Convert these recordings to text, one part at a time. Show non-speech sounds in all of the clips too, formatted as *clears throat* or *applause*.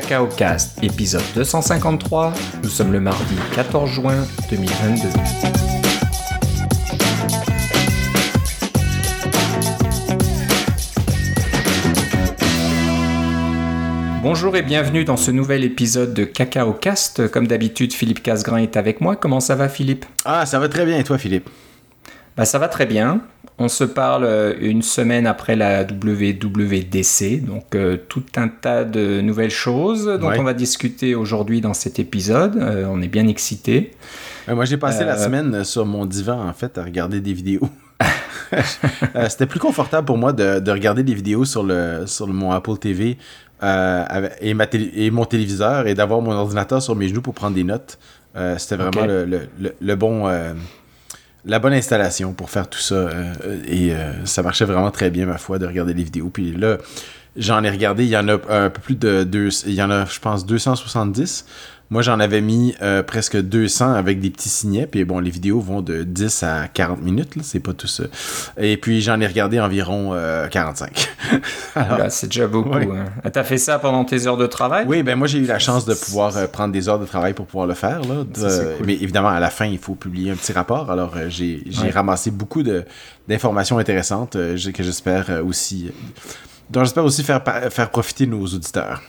Cacao Cast, épisode 253. Nous sommes le mardi 14 juin 2022. Bonjour et bienvenue dans ce nouvel épisode de Cacao Cast. Comme d'habitude, Philippe Casgrain est avec moi. Comment ça va, Philippe? Ah, ça va très bien. Et toi, Philippe? Bah, Ça va très bien. On se parle euh, une semaine après la WWDC, donc euh, tout un tas de nouvelles choses dont on va discuter aujourd'hui dans cet épisode. Euh, on est bien excités. moi, j'ai passé la semaine sur mon divan, en fait, à regarder des vidéos. *laughs* C'était plus confortable pour moi de, regarder des vidéos sur, le, sur mon Apple TV et, ma et mon téléviseur et d'avoir mon ordinateur sur mes genoux pour prendre des notes. C'était vraiment le, bon la bonne installation pour faire tout ça. Euh, et euh, ça marchait vraiment très bien, ma foi, de regarder les vidéos. Puis là, j'en ai regardé, il y en a un peu plus de deux, il y en a, je pense, 270. Moi, j'en avais mis euh, presque 200 avec des petits signets. Puis bon, les vidéos vont de 10 à 40 minutes. C'est pas tout ça. Et puis, j'en ai regardé environ 45. Euh, *laughs* bah, c'est déjà beaucoup. Hein. Ah, t'as fait ça pendant tes heures de travail? Oui, ben moi, j'ai eu la chance de pouvoir euh, prendre des heures de travail pour pouvoir le faire. Là. Mais évidemment, à la fin, il faut publier un petit rapport. Alors, j'ai ramassé beaucoup d'informations intéressantes que j'espère aussi... dont j'espère aussi faire, faire profiter nos auditeurs.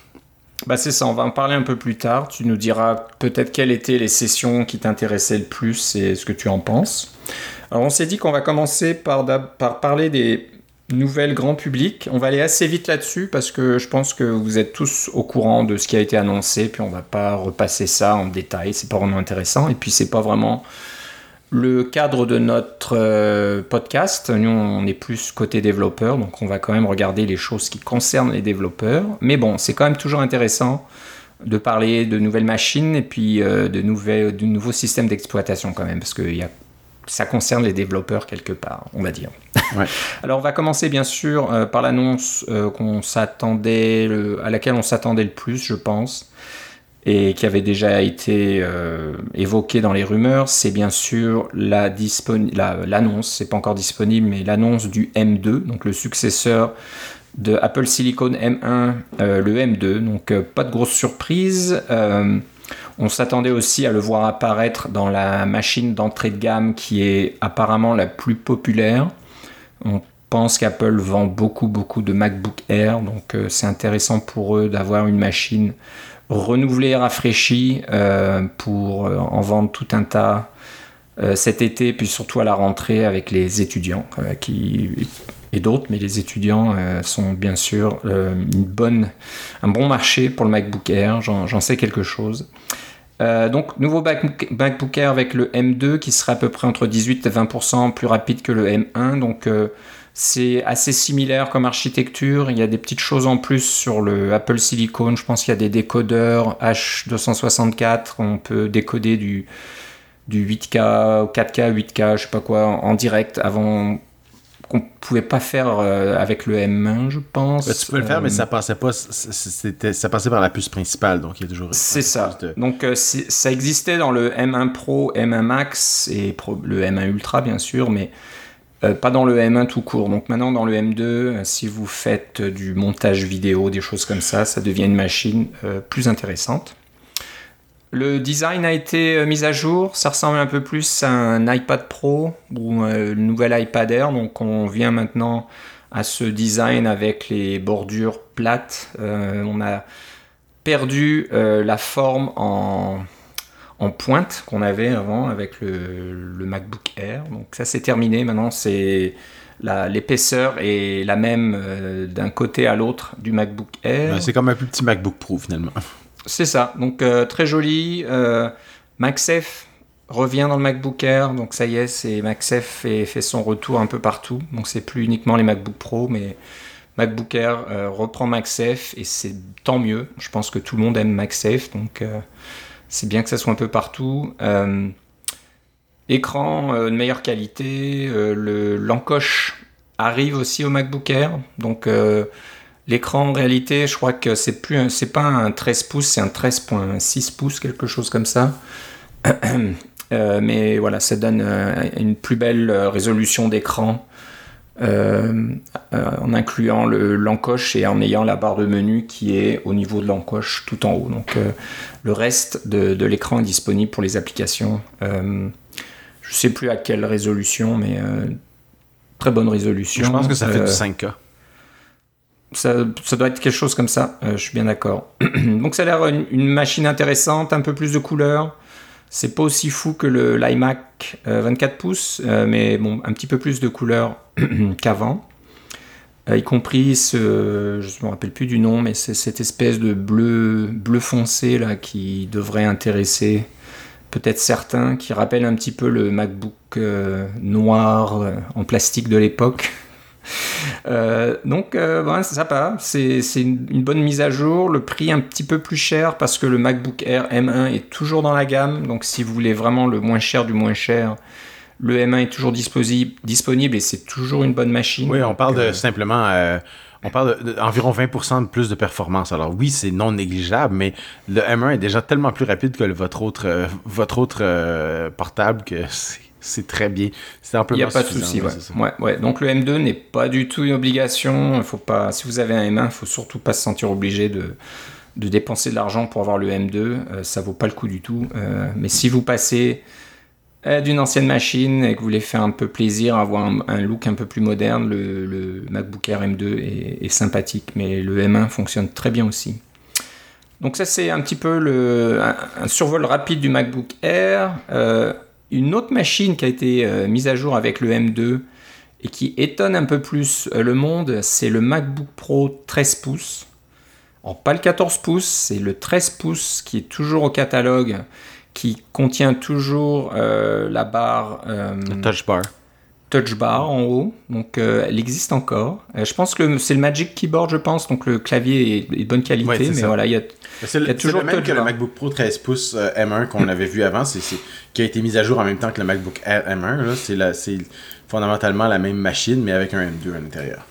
Bah c'est ça, on va en parler un peu plus tard. Tu nous diras peut-être quelles étaient les sessions qui t'intéressaient le plus et ce que tu en penses. Alors on s'est dit qu'on va commencer par, par parler des nouvelles grand public. On va aller assez vite là-dessus parce que je pense que vous êtes tous au courant de ce qui a été annoncé, puis on va pas repasser ça en détail, c'est pas vraiment intéressant. Et puis c'est pas vraiment le cadre de notre euh, podcast. Nous, on est plus côté développeur, donc on va quand même regarder les choses qui concernent les développeurs. Mais bon, c'est quand même toujours intéressant de parler de nouvelles machines et puis euh, de, nouvelles, de nouveaux systèmes d'exploitation quand même, parce que y a, ça concerne les développeurs quelque part, on va dire. *laughs* Alors on va commencer bien sûr euh, par l'annonce qu'on s'attendait, à laquelle on s'attendait le plus, je pense et qui avait déjà été euh, évoqué dans les rumeurs, c'est bien sûr l'annonce, la, c'est pas encore disponible, mais l'annonce du M2, donc le successeur de Apple Silicon M1, euh, le M2. Donc euh, pas de grosse surprise. on s'attendait aussi à le voir apparaître dans la machine d'entrée de gamme qui est apparemment la plus populaire. Pense qu'Apple vend beaucoup beaucoup de MacBook Air, donc c'est intéressant pour eux d'avoir une machine renouvelé, rafraîchi euh, pour euh, en vendre tout un tas euh, cet été, puis surtout à la rentrée avec les étudiants qui et d'autres, mais les étudiants sont bien sûr une bonne, un bon marché pour le MacBook Air, j'en sais quelque chose. donc, nouveau MacBook, Air avec le M2 qui sera à peu près entre 18 et 20% plus rapide que le M1. Donc, c'est assez similaire comme architecture. Il y a des petites choses en plus sur le Apple Silicon. Je pense qu'il y a des décodeurs H264. On peut décoder du, du 8K, 4K, 8K, je sais pas quoi, en, direct avant qu'on pouvait pas faire euh, avec le M1, je pense. Bah, tu peux le faire, mais ça passait pas. C'était, ça passait par la puce principale, donc il y a toujours. C'est ça. Donc euh, ça existait dans le M1 Pro, M1 Max et le M1 Ultra, bien sûr, mais euh, pas dans le M1 tout court. Donc maintenant dans le M2, euh, si vous faites du montage vidéo, des choses comme ça, ça devient une machine euh, plus intéressante. Le design a été mis à jour, ça ressemble un peu plus à un iPad Pro ou le nouvel iPad Air. Donc on vient maintenant à ce design avec les bordures plates. on a perdu la forme en, en pointe qu'on avait avant avec le, MacBook Air. Donc ça c'est terminé, maintenant c'est l'épaisseur est la même euh, d'un côté à l'autre du MacBook Air. c'est comme un plus petit MacBook Pro finalement. C'est ça, donc euh, très joli. Euh, MagSafe revient dans le MacBook Air, donc ça y est, c'est MagSafe fait, fait son retour un peu partout. Donc c'est plus uniquement les MacBook Pro, mais MacBook Air reprend MagSafe et c'est tant mieux. Je pense que tout le monde aime MagSafe, donc c'est bien que ça soit un peu partout. Euh, écran euh, de meilleure qualité, euh, l'encoche arrive aussi au MacBook Air. Donc l'écran en réalité, je crois que c'est plus c'est pas un 13 pouces, c'est un 13.6 pouces, quelque chose comme ça. *clears throat* mais voilà, ça donne une plus belle résolution d'écran. En en incluant l'encoche et en ayant la barre de menu qui est au niveau de l'encoche tout en haut. Donc le reste de, l'écran est disponible pour les applications. je ne sais plus à quelle résolution, mais très bonne résolution. Je pense que ça fait du 5K. Ça, doit être quelque chose comme ça, je suis bien d'accord. *clears throat* Donc ça a l'air une, une, machine intéressante, un peu plus de couleurs. C'est pas aussi fou que le l'iMac 24 euh, pouces, euh, mais bon, un petit peu plus de couleurs *clears throat* qu'avant. Euh, y compris ce, je me rappelle plus du nom, mais c'est cette espèce de bleu, bleu foncé là qui devrait intéresser peut-être certains, qui rappelle un petit peu le MacBook noir en plastique de l'époque. Euh, donc, euh, ça va. C'est une, bonne mise à jour. Le prix un petit peu plus cher parce que le MacBook Air M1 est toujours dans la gamme. Donc, si vous voulez vraiment le moins cher du moins cher, le M1 est toujours disponible et c'est toujours une bonne machine. Oui, on parle de euh, simplement. on parle d'environ 20% de plus de performance. Alors oui, c'est non négligeable, mais le M1 est déjà tellement plus rapide que votre autre, votre autre portable que *laughs* c'est c'est très bien. C'est Il n'y a pas de souci. Ouais. Ouais, Donc le M2 n'est pas du tout une obligation. faut pas, si vous avez un M1, il faut surtout pas se sentir obligé de, de dépenser de l'argent pour avoir le M2. Euh, ça vaut pas le coup du tout. Euh, mais si vous passez euh, d'une ancienne machine et que vous voulez faire un peu plaisir, avoir un, look un peu plus moderne, le, MacBook Air M2 est, sympathique. Mais le M1 fonctionne très bien aussi. Donc ça c'est un petit peu le, un, survol rapide du MacBook Air. Une autre machine qui a été euh, mise à jour avec le M2 et qui étonne un peu plus euh, le monde, c'est le MacBook Pro 13 pouces. Alors, pas le 14 pouces, c'est le 13 pouces qui est toujours au catalogue, qui contient toujours euh, la barre. touch bar touch bar en haut, donc euh, elle existe encore. Euh, je pense que c'est le Magic Keyboard, je pense, donc le clavier est, de bonne qualité, mais voilà, il y a, c'est toujours le même que le MacBook Pro 13 pouces euh, M1 qu'on avait vu avant, c'est qui a été mis à jour en même temps que le MacBook Air M1. C'est fondamentalement la même machine, mais avec un M2 à l'intérieur.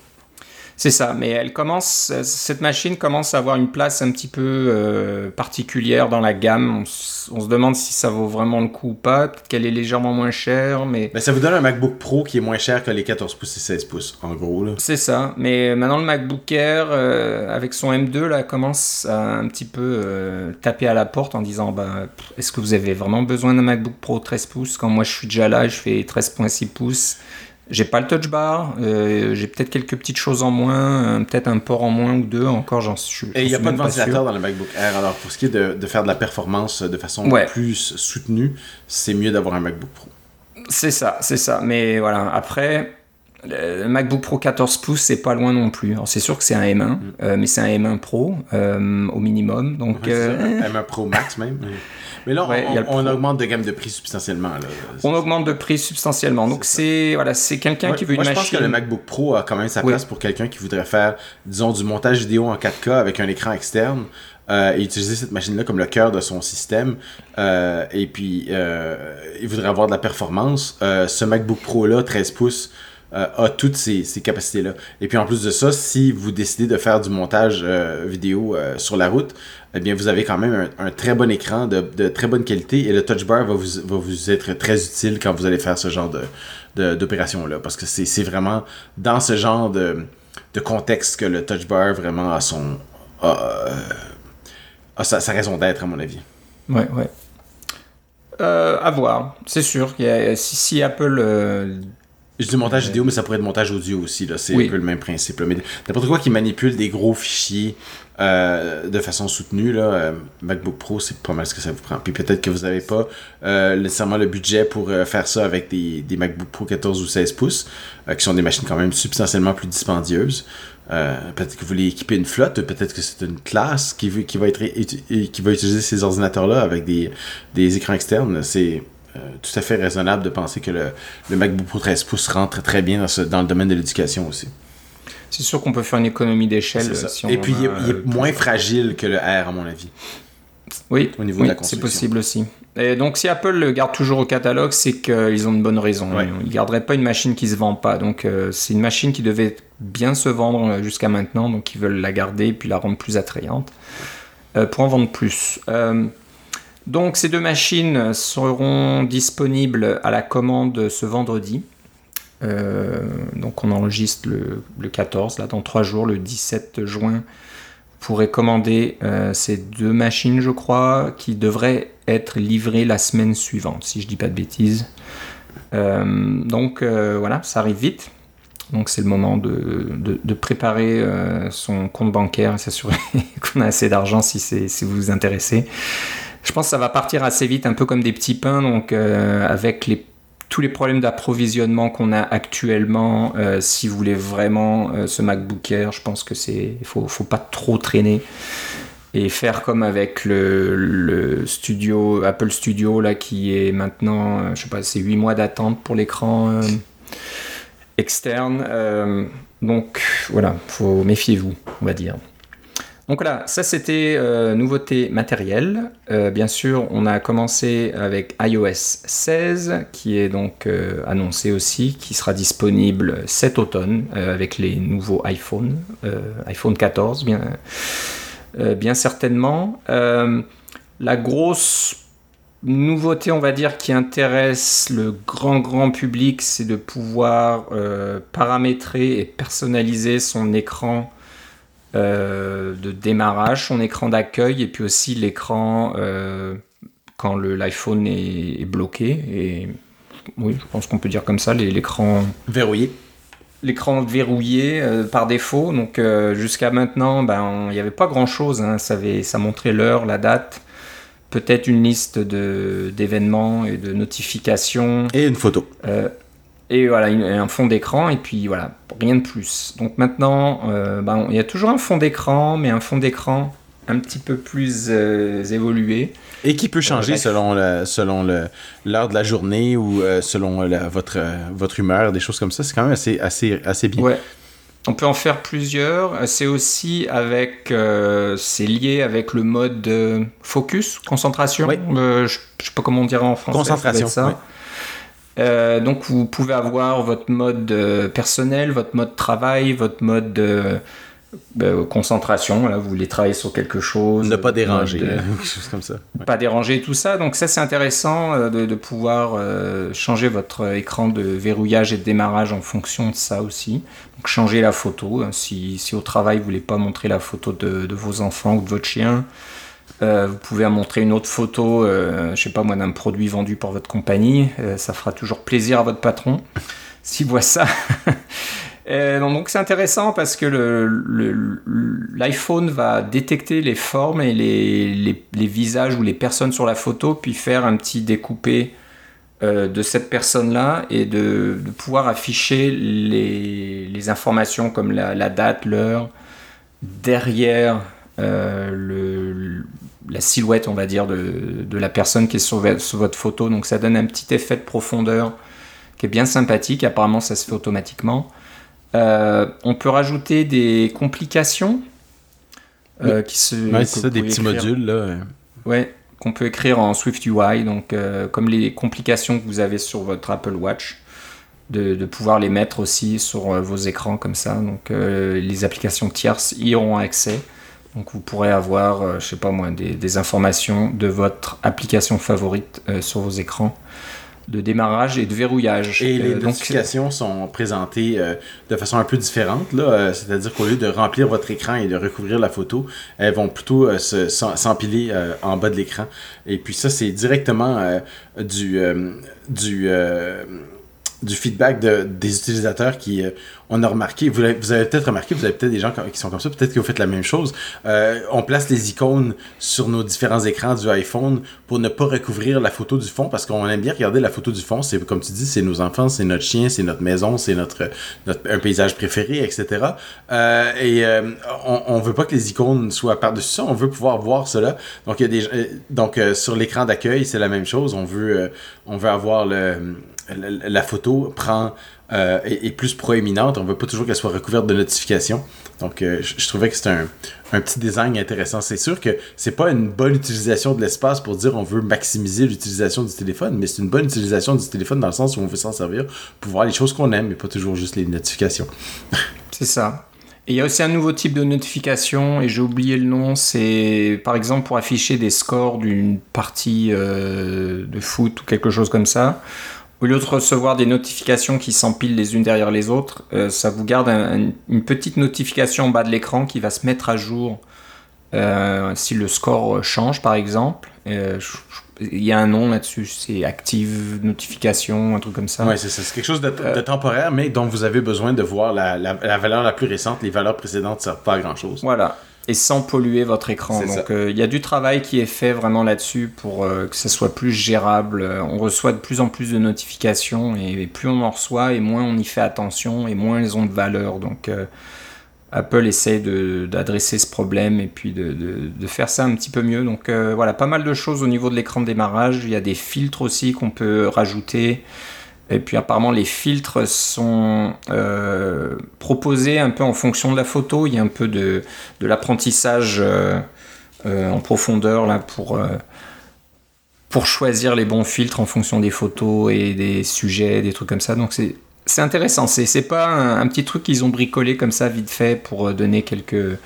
C'est ça, mais elle commence, cette machine commence à avoir une place un petit peu euh, particulière dans la gamme. On, se demande si ça vaut vraiment le coup ou pas. Peut-être qu'elle est légèrement moins chère, mais. ça vous donne un MacBook Pro qui est moins cher que les 14 pouces et 16 pouces, en gros. C'est ça, mais maintenant le MacBook Air, euh, avec son M2, là, commence à un petit peu euh, taper à la porte en disant bah, est-ce que vous avez vraiment besoin d'un MacBook Pro 13 pouces? Quand moi je suis déjà là, je fais 13,6 pouces j'ai pas le touch bar, euh, j'ai peut-être quelques petites choses en moins, peut-être un port en moins ou deux, encore j'en suis. Et il n'y a pas de ventilateur dans le MacBook Air, alors pour ce qui est de, de faire de la performance de façon plus soutenue, c'est mieux d'avoir un MacBook Pro. C'est ça, c'est ça. Mais voilà, après, le MacBook Pro 14 pouces, c'est pas loin non plus. Alors c'est sûr que c'est un M1, mm. euh, mais c'est un M1 Pro euh, au minimum. Donc, M1 Pro Max même. *laughs* Mais là, on, augmente de gamme de prix substantiellement. On augmente de prix substantiellement. Donc, c'est voilà, c'est quelqu'un qui veut une machine. Je pense que le MacBook Pro a quand même sa place pour quelqu'un qui voudrait faire, disons, du montage vidéo en 4K avec un écran externe. Euh, et utiliser cette machine-là comme le cœur de son système. Euh, et puis, euh, il voudrait avoir de la performance. ce MacBook Pro-là, 13 pouces, a toutes ces, ces capacités-là. Et puis en plus de ça, si vous décidez de faire du montage vidéo sur la route, eh bien, vous avez quand même un, très bon écran de, très bonne qualité et le touch bar va vous, va vous être très utile quand vous allez faire ce genre de, d'opération-là. Parce que c'est, vraiment dans ce genre de, contexte que le touch bar vraiment a son. a, sa, raison d'être, à mon avis. Ouais, ouais. Euh, à voir, c'est sûr. si, si Apple euh, je dis montage vidéo, mais ça pourrait être montage audio aussi. C'est un peu le même principe. Mais n'importe quoi qui manipule des gros fichiers euh, de façon soutenue, là, euh, MacBook Pro, c'est pas mal ce que ça vous prend. Puis peut-être que vous n'avez pas euh, nécessairement le budget pour faire ça avec des, des, MacBook Pro 14 ou 16 pouces, qui sont des machines quand même substantiellement plus dispendieuses. peut-être que vous voulez équiper une flotte, peut-être que c'est une classe qui, veut, qui, va être, qui va utiliser ces ordinateurs-là avec des, des écrans externes. C'est euh, tout à fait raisonnable de penser que le, le MacBook Pro 13 pouces rentre très bien dans, ce, dans le domaine de l'éducation aussi. C'est sûr qu'on peut faire une économie d'échelle. Et puis, il est, moins fragile que le R, à mon avis. Oui, au niveau de la c'est possible aussi. Et donc, si Apple le garde toujours au catalogue, c'est qu'ils ont une bonne raison. Ils ne garderaient pas une machine qui se vend pas. Donc, euh, c'est une machine qui devait bien se vendre euh, jusqu'à maintenant. Donc, ils veulent la garder et puis la rendre plus attrayante pour en vendre plus. Donc ces deux machines seront disponibles à la commande ce vendredi. donc on enregistre le, le, 14, là dans trois jours, le 17 juin. Vous pourrez commander ces deux machines, je crois, qui devraient être livrées la semaine suivante, si je dis pas de bêtises. donc voilà, ça arrive vite. Donc c'est le moment de, de, préparer euh, son compte bancaire et s'assurer *laughs* qu'on a assez d'argent si, si vous vous intéressez. Je pense que ça va partir assez vite, un peu comme des petits pains, donc euh, avec tous les problèmes d'approvisionnement qu'on a actuellement, euh, si vous voulez vraiment ce MacBook Air, je pense que c'est faut, faut pas trop traîner et faire comme avec le, studio Apple Studio là qui est maintenant, je sais pas, c'est 8 mois d'attente pour l'écran externe. Euh, donc voilà, faut méfiez-vous, on va dire. Donc voilà, ça c'était euh, nouveauté matérielle. Euh, bien sûr, on a commencé avec iOS 16, qui est donc annoncé aussi, qui sera disponible cet automne avec les nouveaux iPhone, iPhone 14, bien, bien certainement. la grosse nouveauté, on va dire, qui intéresse le grand, grand public, c'est de pouvoir euh, paramétrer et personnaliser son écran euh, de démarrage, son écran d'accueil, et puis aussi l'écran euh, quand l'iPhone est, bloqué. Et oui, je pense qu'on peut dire comme ça, l'écran verrouillé. L'écran verrouillé par défaut. Donc jusqu'à maintenant, ben, il n'y avait pas grand-chose. Hein. Ça, ça montrait l'heure, la date peut-être une liste d'événements et de notifications. Et une photo. Euh, et voilà, un fond d'écran, et puis voilà, rien de plus. Donc maintenant, euh, ben, il y a toujours un fond d'écran, mais un fond d'écran un petit peu plus euh, évolué. Et qui peut changer selon l'heure selon de la journée ou selon votre, votre humeur, des choses comme ça? C'est quand même assez, assez, assez bien. Ouais. On peut en faire plusieurs. C'est aussi avec, euh, c'est lié avec le mode focus, concentration. Euh, je, ne sais pas comment on dirait en français. Concentration. Ça. Euh, donc vous pouvez avoir votre mode personnel, votre mode travail, votre mode bah, concentration, là, vous voulez travailler sur quelque chose. Ne pas déranger, *laughs* quelque chose comme ça. Pas déranger tout ça. Donc ça, c'est intéressant euh, de, pouvoir euh, changer votre écran de verrouillage et de démarrage en fonction de ça aussi. Donc changer la photo. Hein. Si, si au travail, vous voulez pas montrer la photo de, vos enfants ou de votre chien, euh, vous pouvez montrer une autre photo, je sais pas moi, d'un produit vendu par votre compagnie. ça fera toujours plaisir à votre patron *laughs* s'il voit ça. *laughs* Euh, donc c'est intéressant parce que l'iPhone va détecter les formes et les, visages ou les personnes sur la photo, puis faire un petit découpé euh, de cette personne-là et de, pouvoir afficher les, informations comme la, date, l'heure, derrière euh, la silhouette, on va dire, de, la personne qui est sur, sur, votre photo. Donc ça donne un petit effet de profondeur qui est bien sympathique. Apparemment, ça se fait automatiquement. Euh, on peut rajouter des complications euh, qui se. Ouais, c'est ça, des petits modules là. Ouais, qu'on peut écrire en Swift UI, donc euh, comme les complications que vous avez sur votre Apple Watch, de, pouvoir les mettre aussi sur vos écrans comme ça. Donc les applications tierces y auront accès. Donc vous pourrez avoir, je sais pas moi, des, des, informations de votre application favorite sur vos écrans de démarrage et de verrouillage. Et les euh, notifications sont présentées euh, de façon un peu différente, là, euh, c'est-à-dire qu'au lieu de remplir votre écran et de recouvrir la photo, elles vont plutôt s'empiler en bas de l'écran. Et puis ça, c'est directement du, du du feedback de, des utilisateurs qui euh, on a remarqué, vous avez, peut-être remarqué, vous avez peut-être des gens qui sont comme ça, peut-être que vous faites la même chose. Euh, on place les icônes sur nos différents écrans du iPhone pour ne pas recouvrir la photo du fond parce qu'on aime bien regarder la photo du fond. C'est comme tu dis, c'est nos enfants, c'est notre chien, c'est notre maison, c'est notre, un paysage préféré, etc. Euh, et euh, on, on veut pas que les icônes soient par-dessus ça, on veut pouvoir voir cela. Donc euh, donc sur l'écran d'accueil, c'est la même chose. On veut on veut avoir le la, photo prend euh, est, plus proéminente. On ne veut pas toujours qu'elle soit recouverte de notifications. Donc, euh, je, trouvais que c'était un, un, petit design intéressant. C'est sûr que c'est pas une bonne utilisation de l'espace pour dire on veut maximiser l'utilisation du téléphone, mais c'est une bonne utilisation du téléphone dans le sens où on veut s'en servir pour voir les choses qu'on aime, mais pas toujours juste les notifications. *laughs* c'est ça. Et il y a aussi un nouveau type de notification, et j'ai oublié le nom, c'est par exemple pour afficher des scores d'une partie euh, de foot ou quelque chose comme ça au lieu de recevoir des notifications qui s'empilent les unes derrière les autres, euh, ça vous garde une petite notification en bas de l'écran qui va se mettre à jour euh, si le score change par exemple. Euh, il y a un nom là-dessus, c'est Active Notification, un truc comme ça. Oui, c'est ça. C'est quelque chose de, temporaire, mais dont vous avez besoin de voir la, la, valeur la plus récente. Les valeurs précédentes ne servent pas à grand-chose. Voilà et sans polluer votre écran. Donc euh, il y a du travail qui est fait vraiment là-dessus pour euh, que ça soit plus gérable. Euh, on reçoit de plus en plus de notifications et, plus on en reçoit et moins on y fait attention et moins elles ont de valeur. Donc Apple essaie d'adresser ce problème et puis de, de, faire ça un petit peu mieux. Donc voilà, pas mal de choses au niveau de l'écran de démarrage. Il y a des filtres aussi qu'on peut rajouter. Et puis apparemment les filtres sont euh, proposés un peu en fonction de la photo. Il y a un peu de, de l'apprentissage euh, euh, en profondeur là pour, pour choisir les bons filtres en fonction des photos et des sujets, des trucs comme ça. Donc c'est, intéressant. C'est, c'est pas un, petit truc qu'ils ont bricolé comme ça vite fait pour donner quelques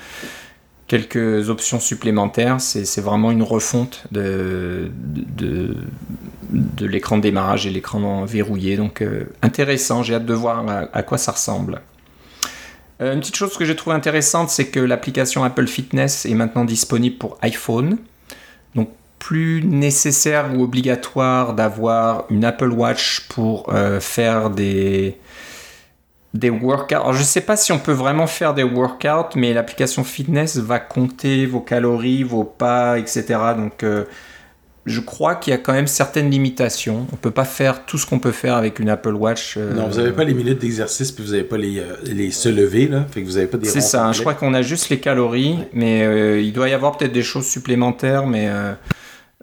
quelques options supplémentaires. C'est vraiment une refonte de, de, l'écran de démarrage et l'écran verrouillé. Donc euh, intéressant, j'ai hâte de voir à, quoi ça ressemble. Euh, une petite chose que j'ai trouvé intéressante, c'est que l'application Apple Fitness est maintenant disponible pour iPhone. Donc plus nécessaire ou obligatoire d'avoir une Apple Watch pour euh, faire des, des workouts. Alors, je ne sais pas si on peut vraiment faire des workouts, mais l'application fitness va compter vos calories, vos pas, etc. Donc, euh, je crois qu'il y a quand même certaines limitations. On ne peut pas faire tout ce qu'on peut faire avec une Apple Watch. Euh, non, vous n'avez pas les minutes d'exercice, puis vous n'avez pas les, euh, les se lever, là. Fait que vous n'avez pas des C'est ça, hein. je crois qu'on a juste les calories, mais il doit y avoir peut-être des choses supplémentaires, mais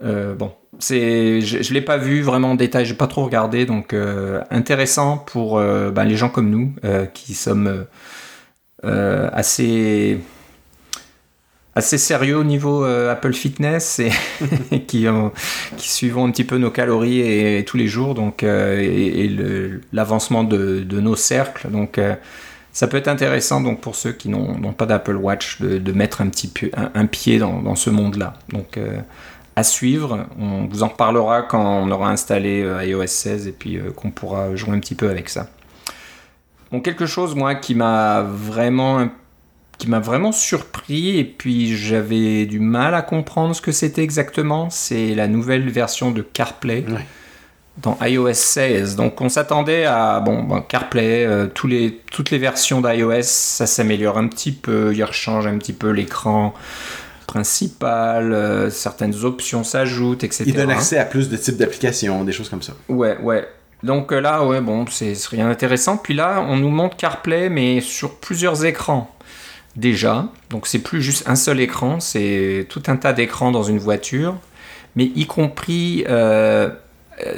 bon, c'est, je, ne l'ai pas vu vraiment en détail, j'ai pas trop regardé, donc euh, intéressant pour euh, ben, les gens comme nous euh, qui sommes assez assez sérieux au niveau Apple Fitness et *laughs* qui, suivons un petit peu nos calories et, tous les jours, donc et, l'avancement de, nos cercles, donc ça peut être intéressant donc pour ceux qui n'ont pas d'Apple Watch de, de, mettre un petit peu un, pied dans, dans ce monde-là. Donc à suivre. On vous en reparlera quand on aura installé euh, iOS 16 et puis euh, qu'on pourra jouer un petit peu avec ça. Bon, quelque chose moi qui m'a vraiment qui m'a vraiment surpris et puis j'avais du mal à comprendre ce que c'était exactement, c'est la nouvelle version de CarPlay. Dans iOS 16. Donc on s'attendait à bon, CarPlay, euh, tous les, toutes les versions d'iOS, ça s'améliore un petit peu, il rechange un petit peu l'écran, principal, euh, certaines options s'ajoutent, etc. Il donne accès à plus de types d'applications, des choses comme ça. Ouais, ouais. Donc euh, là, ouais, bon, c'est rien d'intéressant. Puis là, on nous montre CarPlay, mais sur plusieurs écrans déjà. Donc c'est plus juste un seul écran, c'est tout un tas d'écrans dans une voiture, mais y compris euh,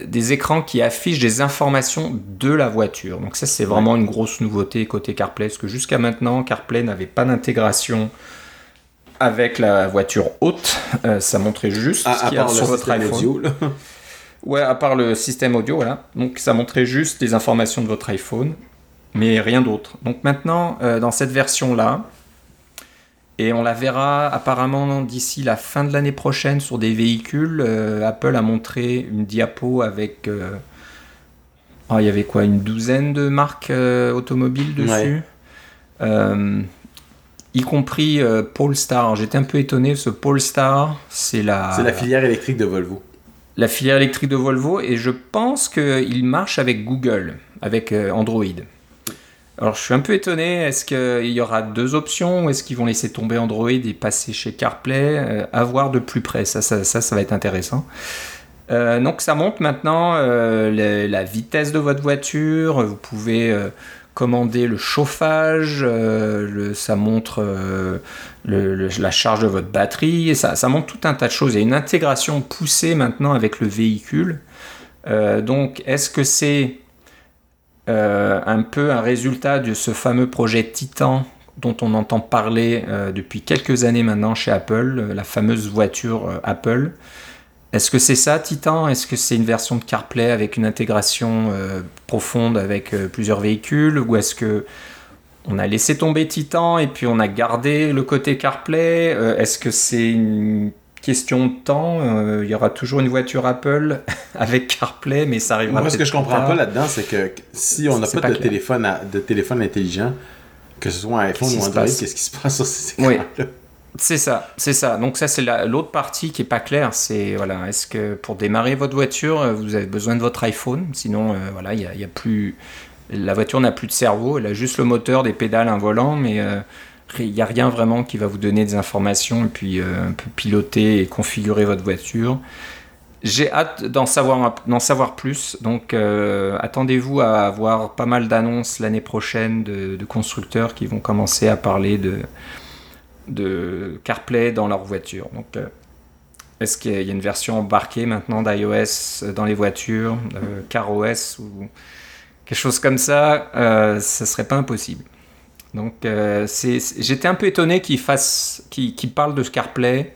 des écrans qui affichent des informations de la voiture. Donc ça, c'est vraiment une grosse nouveauté côté CarPlay, parce que jusqu'à maintenant, CarPlay n'avait pas d'intégration avec la voiture haute, euh, ça montrait juste ce qu'il y a sur votre iPhone. Audio, *laughs* Ouais, à part le système audio, voilà. Donc ça montrait juste des informations de votre iPhone, mais rien d'autre. Donc maintenant, euh, dans cette version-là, et on la verra apparemment d'ici la fin de l'année prochaine sur des véhicules, euh, Apple a montré une diapo avec... Oh, il y avait quoi Une douzaine de marques automobiles dessus? Y compris euh, Polestar. J'étais un peu étonné, ce Polestar, c'est la... C'est la filière électrique de Volvo. La filière électrique de Volvo, et je pense qu'il marche avec Google, avec euh, Android. Alors je suis un peu étonné, est-ce qu'il y aura deux options? Est-ce qu'ils vont laisser tomber Android et passer chez CarPlay? Euh, À voir de plus près, ça, ça, ça, va être intéressant. donc ça monte maintenant la, vitesse de votre voiture, vous pouvez commander le chauffage, euh, ça montre euh, la charge de votre batterie, ça, ça montre tout un tas de choses. Il y a une intégration poussée maintenant avec le véhicule. Euh, donc, est-ce que c'est un peu un résultat de ce fameux projet Titan dont on entend parler depuis quelques années maintenant chez Apple, la fameuse voiture Apple? Est-ce que c'est ça Titan? Est-ce que c'est une version de CarPlay avec une intégration euh, profonde avec euh, plusieurs véhicules? Ou est-ce que on a laissé tomber Titan et puis on a gardé le côté CarPlay? Euh, Est-ce que c'est une question de temps? Il y aura toujours une voiture Apple *laughs* avec CarPlay, mais ça arrivera. Moi, ce que je comprends pas là-dedans, c'est que si on n'a pas, de, téléphone de téléphone intelligent, que ce soit un iPhone ou Android, qu'est-ce qui se passe sur ces écrans oui. C'est ça, c'est ça. Donc ça, c'est l'autre partie qui est pas claire. C'est voilà, est-ce que pour démarrer votre voiture, euh, vous avez besoin de votre iPhone? Sinon, euh, voilà, il y, a, plus, la voiture n'a plus de cerveau. Elle a juste le moteur, des pédales, un volant, mais il n'y a rien vraiment qui va vous donner des informations et puis euh, un peu piloter et configurer votre voiture. J'ai hâte d'en savoir, savoir plus, donc euh, attendez-vous à avoir pas mal d'annonces l'année prochaine de, constructeurs qui vont commencer à parler de, de CarPlay dans leur voiture. Donc, euh, est-ce qu'il y a une version embarquée maintenant d'iOS dans les voitures, CarOS ou quelque chose comme ça Ce serait pas impossible. Donc euh, j'étais un peu étonné qu'il fasse, qu'il parle de CarPlay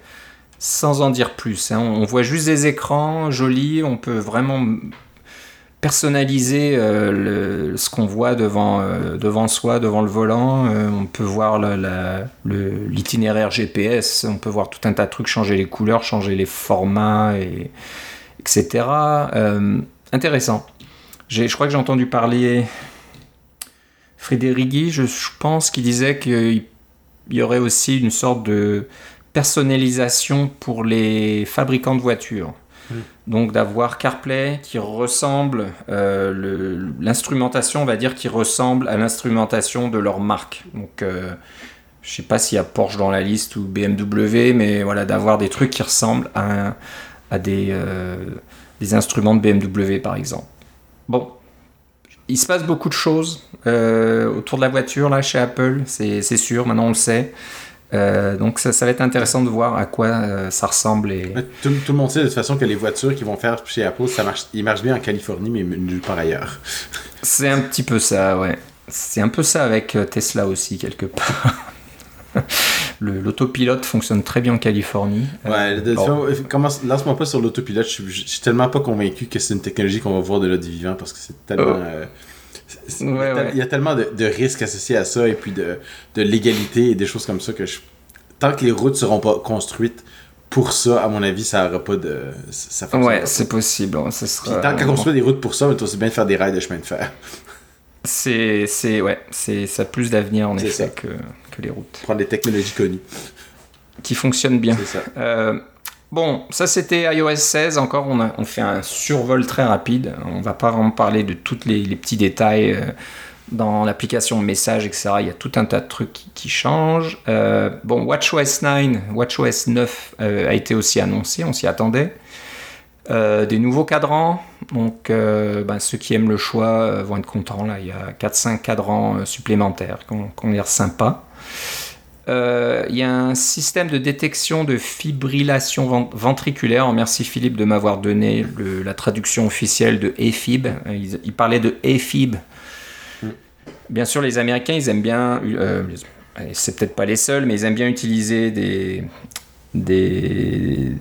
sans en dire plus. Hein. On, voit juste des écrans jolis, on peut vraiment personnaliser euh, ce qu'on voit devant, euh, devant soi, devant le volant. on peut voir l'itinéraire GPS, on peut voir tout un tas de trucs, changer les couleurs, changer les formats, et, etc. intéressant. Je crois que j'ai entendu parler Frédéric je, pense qu'il disait qu'il y aurait aussi une sorte de personnalisation pour les fabricants de voitures. Donc d'avoir CarPlay qui ressemble, euh, l'instrumentation, on va dire, qui ressemble à l'instrumentation de leur marque. Donc euh, je sais pas s'il y a Porsche dans la liste ou BMW, mais voilà, d'avoir des trucs qui ressemblent à, euh, des instruments de BMW par exemple. Bon, il se passe beaucoup de choses euh, autour de la voiture là chez Apple, c'est sûr, maintenant on le sait. Euh, donc ça, ça, va être intéressant de voir à quoi euh, ça ressemble. Et... Tout, le monde sait de toute façon que les voitures qu'ils vont faire chez Apple, ça marche, ils marchent bien en Californie, mais nulle part ailleurs. *laughs* C'est un petit peu ça, ouais. C'est un peu ça avec Tesla aussi, quelque part. *laughs* L'autopilote fonctionne très bien en Californie. Ouais, lance-moi pas sur l'autopilote. Je, suis tellement pas convaincu que c'est une technologie qu'on va voir de l'autre vivant parce que c'est tellement. Oh. Euh, il y a tellement de, risques associés à ça et puis de, de légalité et des choses comme ça que je, tant que les routes seront pas construites pour ça, à mon avis, ça n'aura pas de. Ça ouais, c'est possible. Ça sera... tant qu'on construit des routes pour ça, tu aussi bien de faire des rails de chemin de fer. C'est, c'est, ouais, c'est, ça a plus d'avenir en effet que, que, les routes. Prendre des technologies connues. Qui fonctionnent bien. Ça. Euh, bon, ça c'était iOS 16. Encore, on, fait un survol très rapide. On va pas vraiment parler de tous les, petits détails. Euh, dans l'application message, etc., il y a tout un tas de trucs qui, changent. Euh, bon, WatchOS 9, WatchOS 9 a été aussi annoncé, on s'y attendait. Euh, des nouveaux cadrans, donc euh, ben, ceux qui aiment le choix euh, vont être contents. Là, il y a 4-5 cadrans supplémentaires ont, l'air sympas. Il y a un système de détection de fibrillation ventriculaire. Merci Philippe de m'avoir donné la traduction officielle de AFib. Il, parlait de AFib. Mm. Bien sûr, les Américains, ils aiment bien. c'est peut-être pas les seuls, mais ils aiment bien utiliser des, des,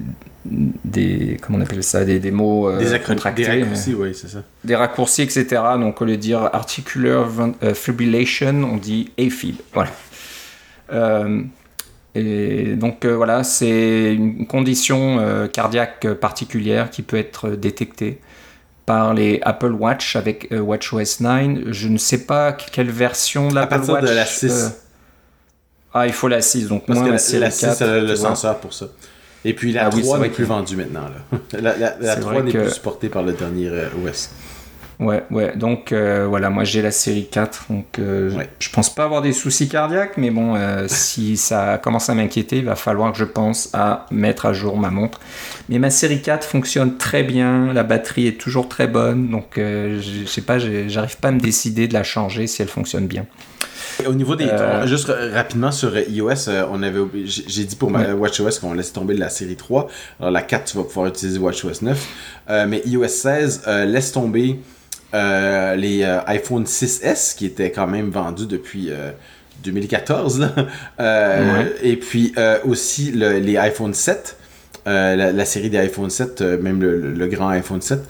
des comment on appelle ça des, des mots euh, des, des raccourcis oui c'est ça des raccourcis etc donc au lieu de dire articular euh, fibrillation on dit AFib voilà euh, et donc voilà c'est une condition cardiaque particulière qui peut être détectée par les Apple Watch avec WatchOS 9 je ne sais pas quelle version de l'Apple Watch de la 6 ah il faut la 6 donc Parce que la, la 6 a le senseur pour ça et puis la 3 ah n'est plus vendue maintenant. Là. *laughs* La, 3 n'est plus supportée par le dernier euh, OS. Ouais, ouais. Donc euh, voilà, moi j'ai la série 4. Donc euh, je pense pas avoir des soucis cardiaques, mais bon, si ça commence à m'inquiéter, il va falloir que je pense à mettre à jour ma montre. Mais ma série 4 fonctionne très bien, la batterie est toujours très bonne, donc je sais pas, j'arrive pas à me décider de la changer si elle fonctionne bien. Au niveau des. Euh, juste rapidement sur iOS, euh, on avait j'ai dit pour ma WatchOS qu'on laisse tomber la série 3. Alors la 4, tu vas pouvoir utiliser WatchOS 9. Euh, mais iOS 16 laisse tomber les iPhone 6S qui étaient quand même vendus depuis 2014. Et puis aussi les iPhone 7. la, série des iPhone 7, même le, grand iPhone 7.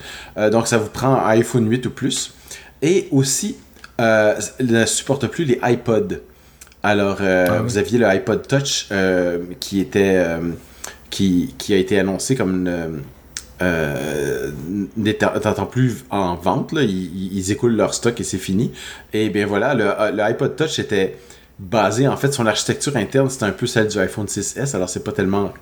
donc ça vous prend un iPhone 8 ou plus. Et aussi euh, ne supporte plus les iPods. Alors, euh, ah vous aviez le iPod Touch euh, qui était qui, qui a été annoncé comme euh, n'étant plus en vente. Là. Ils, ils, écoulent leur stock et c'est fini. Et bien voilà, le, le iPod Touch était basé en fait son architecture interne c'était un peu celle du iPhone 6s alors c'est pas tellement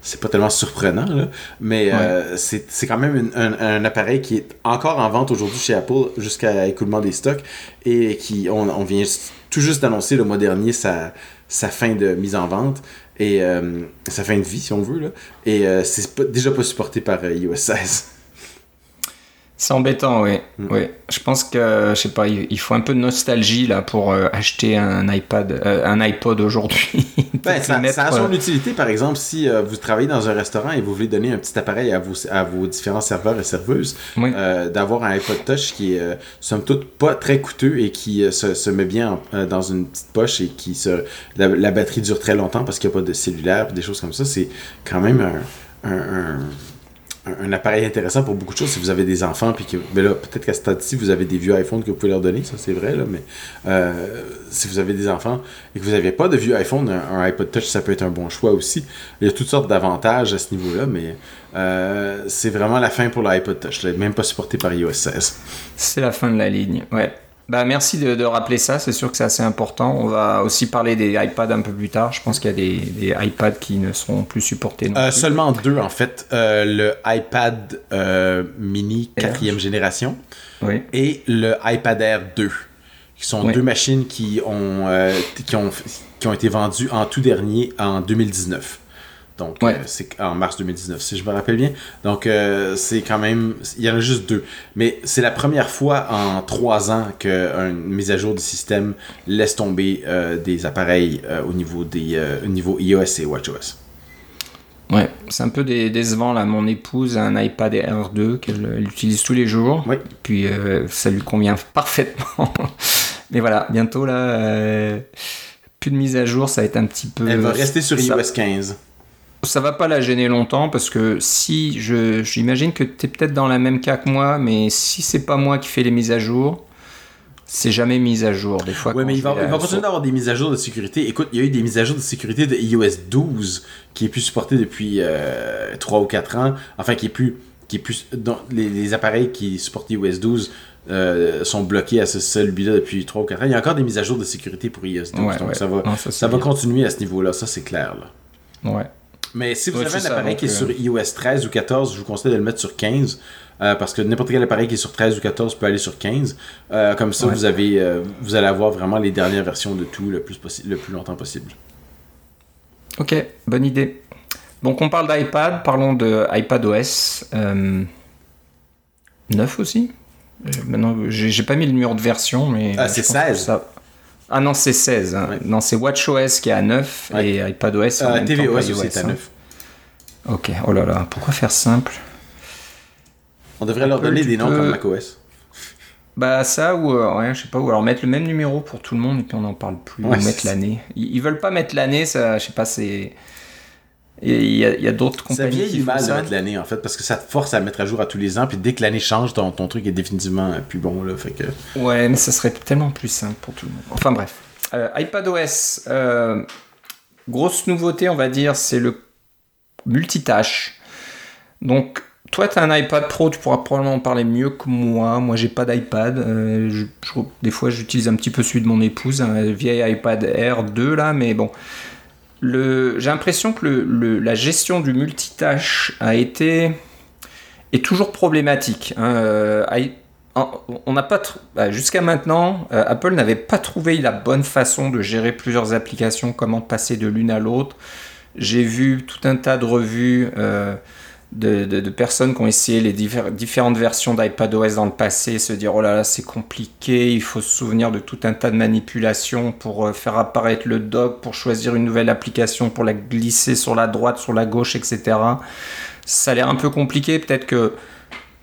c'est pas tellement surprenant là, mais euh, c'est quand même un, un, appareil qui est encore en vente aujourd'hui chez Apple jusqu'à écoulement des stocks et qui on, on vient tout juste d'annoncer le mois dernier sa, sa fin de mise en vente et euh, sa fin de vie si on veut là. Et euh, c'est déjà pas supporté par iOS 16 c'est embêtant, oui. Mm. oui. Je pense que, je sais pas, il faut un peu de nostalgie là pour euh, acheter un iPad, euh, un iPod aujourd'hui. *laughs* ben, ça, ça, a son euh, utilité, par exemple, si vous travaillez dans un restaurant et vous voulez donner un petit appareil à vos, à vos différents serveurs et serveuses, d'avoir un iPod Touch qui est, somme toute, pas très coûteux et qui se, se, met bien dans une petite poche et qui se, la, batterie dure très longtemps parce qu'il n'y a pas de cellulaire, des choses comme ça, c'est quand même un, un un appareil intéressant pour beaucoup de choses. Si vous avez des enfants puis que mais là peut-être qu'à ce stade-ci vous avez des vieux iPhones que vous pouvez leur donner ça c'est vrai là mais euh, si vous avez des enfants et que vous n'avez pas de vieux iPhone un, iPod Touch ça peut être un bon choix aussi. Il y a toutes sortes d'avantages à ce niveau-là mais euh, c'est vraiment la fin pour l'iPod Touch même pas supporté par iOS 16 c'est la fin de la ligne ouais bah, merci de, rappeler ça, c'est sûr que c'est assez important. On va aussi parler des iPads un peu plus tard. Je pense qu'il y a des, iPads qui ne seront plus supportés. Euh, seulement deux en fait. Euh, le iPad euh, mini quatrième génération et le iPad Air 2, qui sont deux machines qui ont, qui, ont, qui ont été vendues en tout dernier en 2019. Donc, euh, c'est en mars 2019, si je me rappelle bien. Donc, euh, c'est quand même. Il y en a juste deux. Mais c'est la première fois en trois ans qu'une mise à jour du système laisse tomber euh, des appareils au, niveau des, niveau iOS et WatchOS. Ouais, c'est un peu décevant là. Mon épouse a un iPad R2 qu'elle utilise tous les jours. Oui. Puis ça lui convient *laughs* parfaitement. Mais voilà, bientôt là, plus de mise à jour, ça va être un petit peu. Elle va rester sur iOS 15 ça va pas la gêner longtemps parce que si je j'imagine que tu es peut-être dans la même cas que moi, mais si c'est pas moi qui fais les mises à jour, c'est jamais mis à jour des fois. Oui, mais il va, continuer d'avoir des mises à jour de sécurité. Écoute, il y a eu des mises à jour de sécurité de iOS 12 qui est plus supporté depuis euh, 3 ou 4 ans. Enfin, qui est plus. Qui est plus dans les, appareils qui supportent iOS 12 euh, sont bloqués à ce seul là depuis 3 ou 4 ans. Il y a encore des mises à jour de sécurité pour iOS 12. donc ça va, ça, va continuer à ce niveau-là. Ça, c'est clair. Là. Ouais. Mais si vous avez un appareil qui est sur iOS 13 ou 14, je vous conseille de le mettre sur 15. Euh, parce que n'importe quel appareil qui est sur 13 ou 14 peut aller sur 15. Euh, comme ça, vous, avez, euh, vous allez avoir vraiment les dernières versions de tout le plus, le plus longtemps possible. Ok, bonne idée. Donc on parle d'iPad, parlons de iPadOS 9 aussi. maintenant, j'ai pas mis le numéro de version, mais. Ah, c'est 16. Ah non, c'est 16. Hein. Non, c'est WatchOS qui est à 9 et iPadOS euh, tvOS aussi est à 9. Hein. Ok, oh là là, pourquoi faire simple? On devrait leur donner des noms comme macOS. Bah ça ou euh, je sais pas ou alors mettre le même numéro pour tout le monde et puis on n'en parle plus ou mettre l'année. Ils, ils, veulent pas mettre l'année, ça je sais pas c'est il y a, d'autres compagnies. Ça vieillit mal de mettre l'année, en fait, parce que ça te force à mettre à jour à tous les ans, puis dès que l'année change, ton, ton, truc est définitivement plus bon, là, fait que... Ouais, mais ça serait tellement plus simple pour tout le monde. Enfin bref. Euh, iPadOS, euh, grosse nouveauté, on va dire, c'est le multitâche. Donc, toi, tu as un iPad Pro, tu pourras probablement en parler mieux que moi. Moi, j'ai pas d'iPad. Euh, des fois, j'utilise un petit peu celui de mon épouse, un vieil iPad Air 2, là, mais bon j'ai l'impression que la gestion du multitâche a été est toujours problématique. Hein. Euh, on n'a pas bah, jusqu'à maintenant, euh, Apple n'avait pas trouvé la bonne façon de gérer plusieurs applications, comment passer de l'une à l'autre. J'ai vu tout un tas de revues. Euh, de, personnes qui ont essayé les différentes versions d'iPadOS dans le passé, se dire oh là là c'est compliqué, il faut se souvenir de tout un tas de manipulations pour euh, faire apparaître le dock, pour choisir une nouvelle application, pour la glisser sur la droite, sur la gauche, etc. Ça a l'air un peu compliqué, peut-être que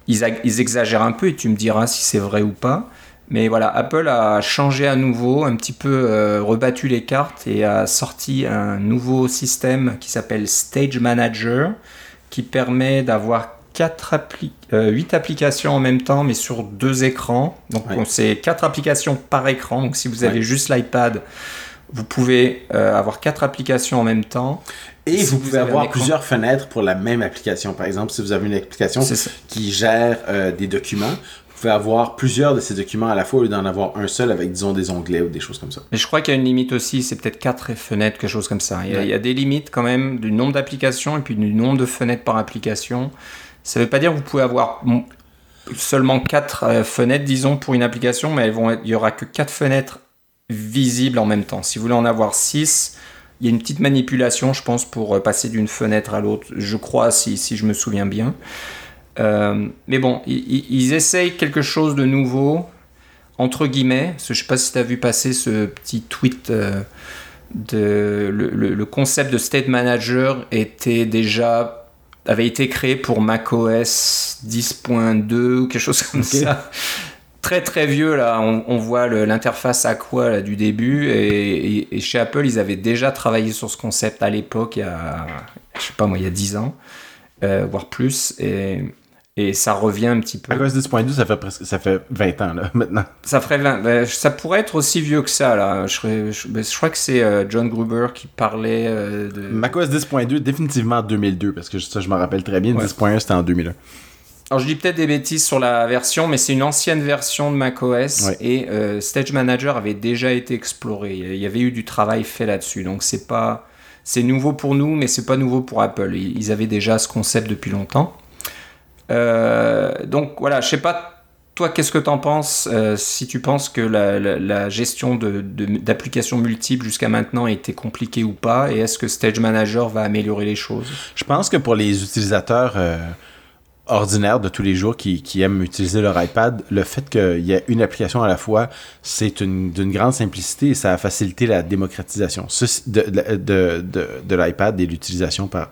ils, exagèrent un peu et tu me diras si c'est vrai ou pas. Mais voilà, Apple a changé à nouveau, un petit peu euh, rebattu les cartes et a sorti un nouveau système qui s'appelle Stage Manager qui permet d'avoir 4 euh, 8 applications en même temps, mais sur deux écrans. Donc c'est 4 applications par écran. Donc si vous avez juste l'iPad, vous pouvez avoir quatre applications en même temps. Et vous, pouvez avoir plusieurs fenêtres pour la même application. Par exemple, si vous avez une application qui gère des documents, pouvez avoir plusieurs de ces documents à la fois au lieu d'en avoir un seul avec, disons, des onglets ou des choses comme ça. Mais je crois qu'il y a une limite aussi, c'est peut-être quatre fenêtres, quelque chose comme ça. Il y a, des limites quand même du nombre d'applications et puis du nombre de fenêtres par application. Ça ne veut pas dire que vous pouvez avoir seulement quatre euh, fenêtres, disons, pour une application, mais elles vont il n'y aura que quatre fenêtres visibles en même temps. Si vous voulez en avoir six, il y a une petite manipulation, je pense, pour euh, passer d'une fenêtre à l'autre, je crois, si, si je me souviens bien. Euh, mais bon, ils, essayent quelque chose de nouveau, entre guillemets. je ne sais pas si tu as vu passer ce petit tweet. Euh, de, le, concept de State Manager était déjà avait été créé pour macOS 10.2 ou quelque chose comme ça. Très très vieux là, on, voit l'interface Aqua là, du début et, chez Apple ils avaient déjà travaillé sur ce concept à l'époque, il y a, je sais pas moi, il y a 10 ans, euh, voire plus. Et, et ça revient un petit peu. À cause 10.2, ça fait presque ça fait 20 ans là, *laughs* maintenant. Ça ferait 20, ben, ça pourrait être aussi vieux que ça là. Je, je, ben, je crois que c'est euh, John Gruber qui parlait euh, de. macOS 10.2 définitivement en 2002 parce que ça je me rappelle très bien. 10.1 c'était en 2001. Alors je dis peut-être des bêtises sur la version, mais c'est une ancienne version de macOS et euh, Stage Manager avait déjà été exploré. Il y avait eu du travail fait là-dessus, donc c'est pas c'est nouveau pour nous, mais c'est pas nouveau pour Apple. Ils avaient déjà ce concept depuis longtemps. Euh, donc voilà, je sais pas toi, qu'est-ce que tu en penses euh, Si tu penses que la, gestion d'applications de, multiples jusqu'à maintenant a été compliquée ou pas Et est-ce que Stage Manager va améliorer les choses? Je pense que pour les utilisateurs euh, ordinaires de tous les jours qui, aiment utiliser leur iPad, le fait qu'il y ait une application à la fois, c'est d'une grande simplicité et ça a facilité la démocratisation. De, de l'iPad et l'utilisation par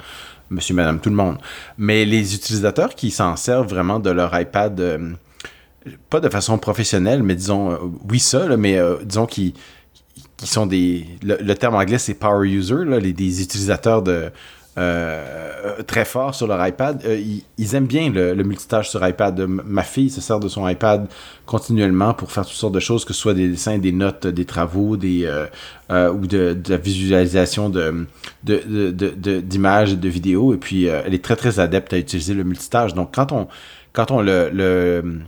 monsieur, madame, tout le monde. Mais les utilisateurs qui s'en servent vraiment de leur iPad, euh, pas de façon professionnelle, mais disons, euh, oui, ça, mais euh, disons qui sont des. Le, terme anglais, c'est power user, les, des utilisateurs de, euh, très fort sur leur iPad. Euh, ils, aiment bien le, multitâche sur iPad. Ma fille se sert de son iPad continuellement pour faire toutes sortes de choses, que ce soit des dessins, des notes, des travaux, des euh, ou de, la visualisation de, d'images et de vidéos. Et puis, elle est très, très adepte à utiliser le multitâche. Donc, quand on, quand on le, le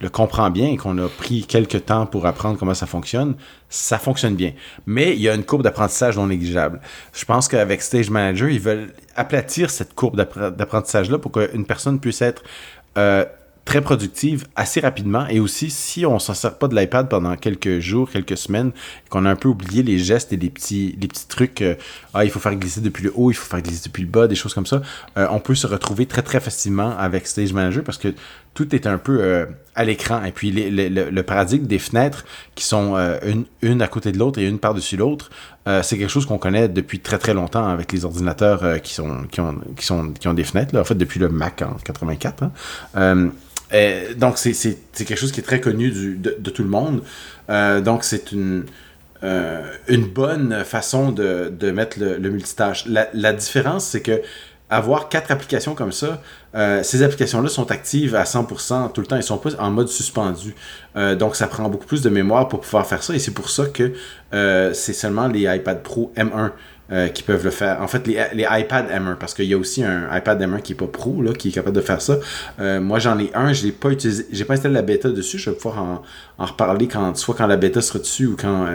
le comprend bien et qu'on a pris quelques temps pour apprendre comment ça fonctionne, ça fonctionne bien. Mais il y a une courbe d'apprentissage non négligeable. Je pense qu'avec Stage Manager, ils veulent aplatir cette courbe d'apprentissage-là pour qu'une personne puisse être euh, très productive assez rapidement. Et aussi, si on s'en sert pas de l'iPad pendant quelques jours, quelques semaines, qu'on a un peu oublié les gestes et les petits, les petits trucs, euh, ah, il faut faire glisser depuis le haut, il faut faire glisser depuis le bas, des choses comme ça, euh, on peut se retrouver très très facilement avec Stage Manager parce que tout est un peu euh, à l'écran. Et puis le paradigme des fenêtres qui sont une, une à côté de l'autre et une par-dessus l'autre, c'est quelque chose qu'on connaît depuis très très longtemps avec les ordinateurs qui, ont, qui, des fenêtres, en fait depuis le Mac en 84. Hein. Euh, donc, c'est quelque chose qui est très connu de, tout le monde. Euh, donc, c'est une, euh, bonne façon de, mettre le, multitâche. La différence, c'est que avoir quatre applications comme ça, euh, ces applications-là sont actives à 100% tout le temps. Elles sont pas en mode suspendu. Euh, donc, ça prend beaucoup plus de mémoire pour pouvoir faire ça. Et c'est pour ça que euh, c'est seulement les iPad Pro M1 euh, qui peuvent le faire. En fait, les, les iPad M1, parce qu'il y a aussi un iPad M1 qui est pas pro, là, qui est capable de faire ça. Moi, j'en ai un, je l'ai pas utilisé, j'ai pas installé la bêta dessus. Je vais pouvoir en, en reparler quand, soit quand la bêta sera dessus ou quand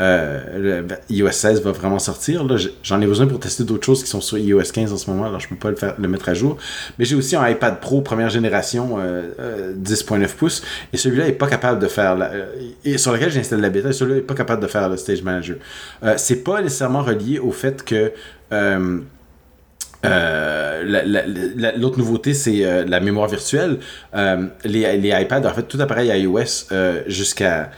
euh, euh, le iOS 16 va vraiment sortir. J'en ai besoin pour tester d'autres choses qui sont sur iOS 15 en ce moment, alors je peux pas le, faire, le mettre à jour. Mais j'ai aussi un iPad Pro première génération euh, 10.9 euh, pouces et celui-là est pas capable de faire la, euh, et sur lequel j'ai installé la bêta, celui-là est pas capable de faire le Stage Manager. Euh, c'est pas nécessairement relié au fait que euh, l'autre nouveauté, c'est la mémoire virtuelle. les, les iPads, en fait, tout appareil iOS jusqu'à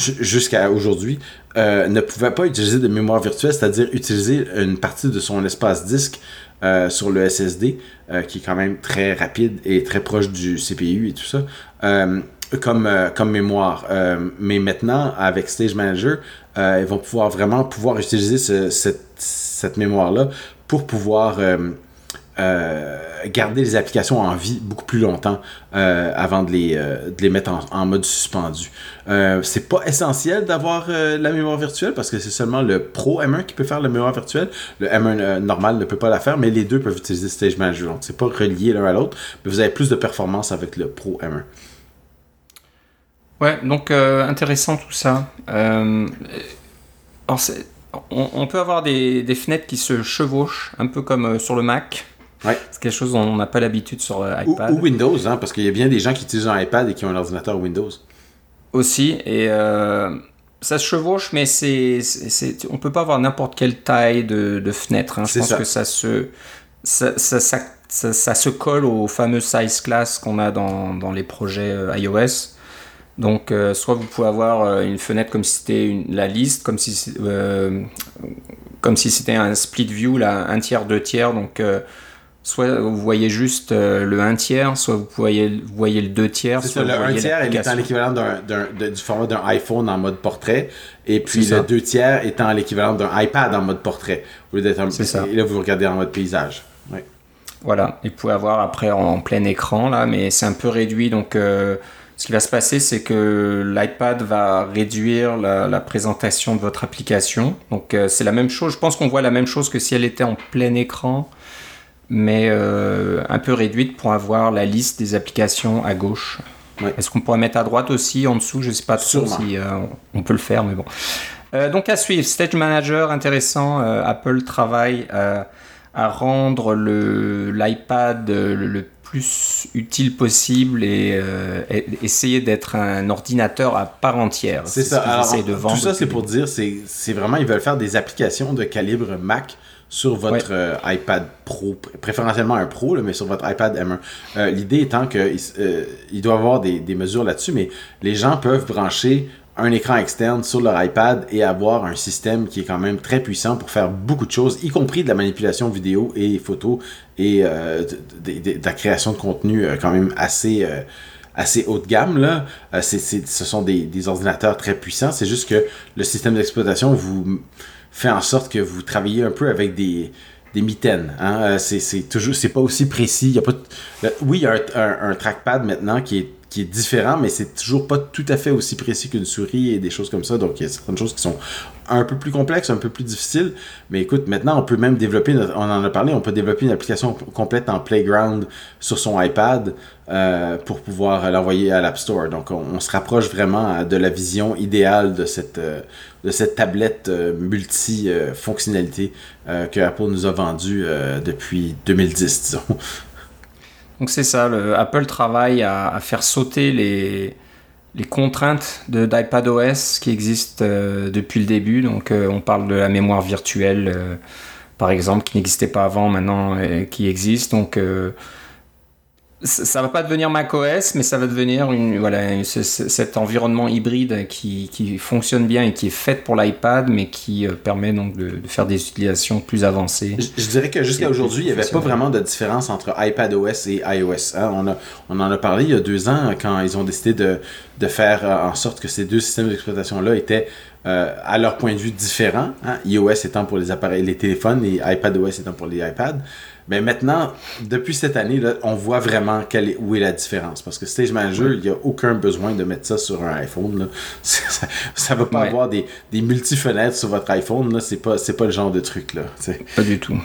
jusqu'à aujourd'hui, euh, ne pouvait pas utiliser de mémoire virtuelle, c'est-à-dire utiliser une partie de son espace disque euh, sur le SSD, euh, qui est quand même très rapide et très proche du CPU et tout ça, comme, comme mémoire. mais maintenant, avec Stage Manager, ils vont pouvoir vraiment pouvoir utiliser cette, cette mémoire-là pour pouvoir garder les applications en vie beaucoup plus longtemps avant de les, de les mettre en, mode suspendu. c'est pas essentiel d'avoir la mémoire virtuelle parce que c'est seulement le Pro M1 qui peut faire la mémoire virtuelle. Le M1 normal ne peut pas la faire, mais les deux peuvent utiliser Stage Manager. Donc c'est pas relié l'un à l'autre, mais vous avez plus de performance avec le Pro M1. Ouais, donc intéressant tout ça. on, peut avoir des, fenêtres qui se chevauchent, un peu comme euh, sur le Mac. C'est quelque chose dont on n'a pas l'habitude sur euh, iPad. Ou, Windows, hein, parce qu'il y a bien des gens qui utilisent un iPad et qui ont un ordinateur Windows. Aussi, et euh, ça se chevauche, mais c'est, on peut pas avoir n'importe quelle taille de, fenêtre. Hein. Je pense que ça se, ça, se colle au fameux size class qu'on a dans, les projets iOS. Donc, euh, soit vous pouvez avoir euh, une fenêtre comme si c'était la liste, comme si euh, comme si c'était un split view, là, un tiers, deux tiers. Donc, soit vous voyez juste le 1 tiers, soit vous voyez, vous voyez le 2 tiers. Soit le 1 tiers étant l'équivalent du format d'un iPhone en mode portrait, et puis le 2 tiers étant l'équivalent d'un iPad en mode portrait. Au lieu d'être ça. Et là, vous regardez en mode paysage. Voilà, et vous pouvez avoir après en plein écran, là, mais c'est un peu réduit, donc ce qui va se passer, c'est que l'iPad va réduire la, présentation de votre application. Donc euh, c'est la même chose. Je pense qu'on voit la même chose que si elle était en plein écran, mais euh, un peu réduite pour avoir la liste des applications à gauche. Est-ce qu'on pourrait mettre à droite aussi, en dessous? Je ne sais pas trop si euh, on peut le faire, mais bon. donc à suivre, Stage Manager, intéressant. Apple travaille à rendre l'iPad le, le plus utile possible euh, et, essayer d'être un ordinateur à part entière. C'est ça. Alors, de vendre tout ça, c'est pour dire, c'est vraiment, ils veulent faire des applications de calibre Mac sur votre euh, iPad Pro, préférentiellement un Pro, mais sur votre iPad M1. Euh, l'idée étant qu'il il doit y avoir des, des mesures là-dessus, mais les gens peuvent brancher un écran externe sur leur iPad et avoir un système qui est quand même très puissant pour faire beaucoup de choses, y compris de la manipulation vidéo et photo et euh, de, la création de contenu euh, quand même assez, euh, assez haut de gamme. Là. ce sont des, ordinateurs très puissants. C'est juste que le système d'exploitation vous fait en sorte que vous travaillez un peu avec des, des mitaines. Hein. C'est toujours, c'est pas aussi précis. Pas, oui, il y a un trackpad maintenant qui est qui est différent, mais c'est toujours pas tout à fait aussi précis qu'une souris et des choses comme ça. Donc il y a certaines choses qui sont un peu plus complexes, un peu plus difficiles. Mais écoute, maintenant on peut même développer, on en a parlé, on peut développer une application complète en Playground sur son iPad euh, pour pouvoir l'envoyer à l'App Store. Donc on, se rapproche vraiment de la vision idéale de cette, euh, de cette tablette euh, multi-fonctionnalité que Apple nous a vendue depuis 2010, disons. Donc c'est ça, le, Apple travaille à, faire sauter les, contraintes d'iPadOS qui existent euh, depuis le début. Donc euh, on parle de la mémoire virtuelle, euh, par exemple, qui n'existait pas avant, maintenant qui existe. Donc ça va pas devenir macOS, mais ça va devenir une, voilà, cet environnement hybride qui, qui, fonctionne bien et qui est fait pour l'iPad, mais qui euh, permet donc de, faire des utilisations plus avancées. Je, dirais que jusqu'à aujourd'hui, il n'y avait pas vraiment de différence entre iPadOS et iOS. Hein. On, a, on en a parlé il y a deux ans quand ils ont décidé de, de faire euh, en sorte que ces deux systèmes d'exploitation-là étaient euh, à leur point de vue différents, hein. iOS étant pour les appareils, les téléphones et iPadOS étant pour les iPads. Mais maintenant, depuis cette année, là, on voit vraiment quelle est, où est la différence. Parce que Stage Manager, il n'y a aucun besoin de mettre ça sur un iPhone. *laughs* Ça ne va pas avoir des, des multi-fenêtres sur votre iPhone. Ce n'est pas, pas le genre de truc. Là, pas du tout.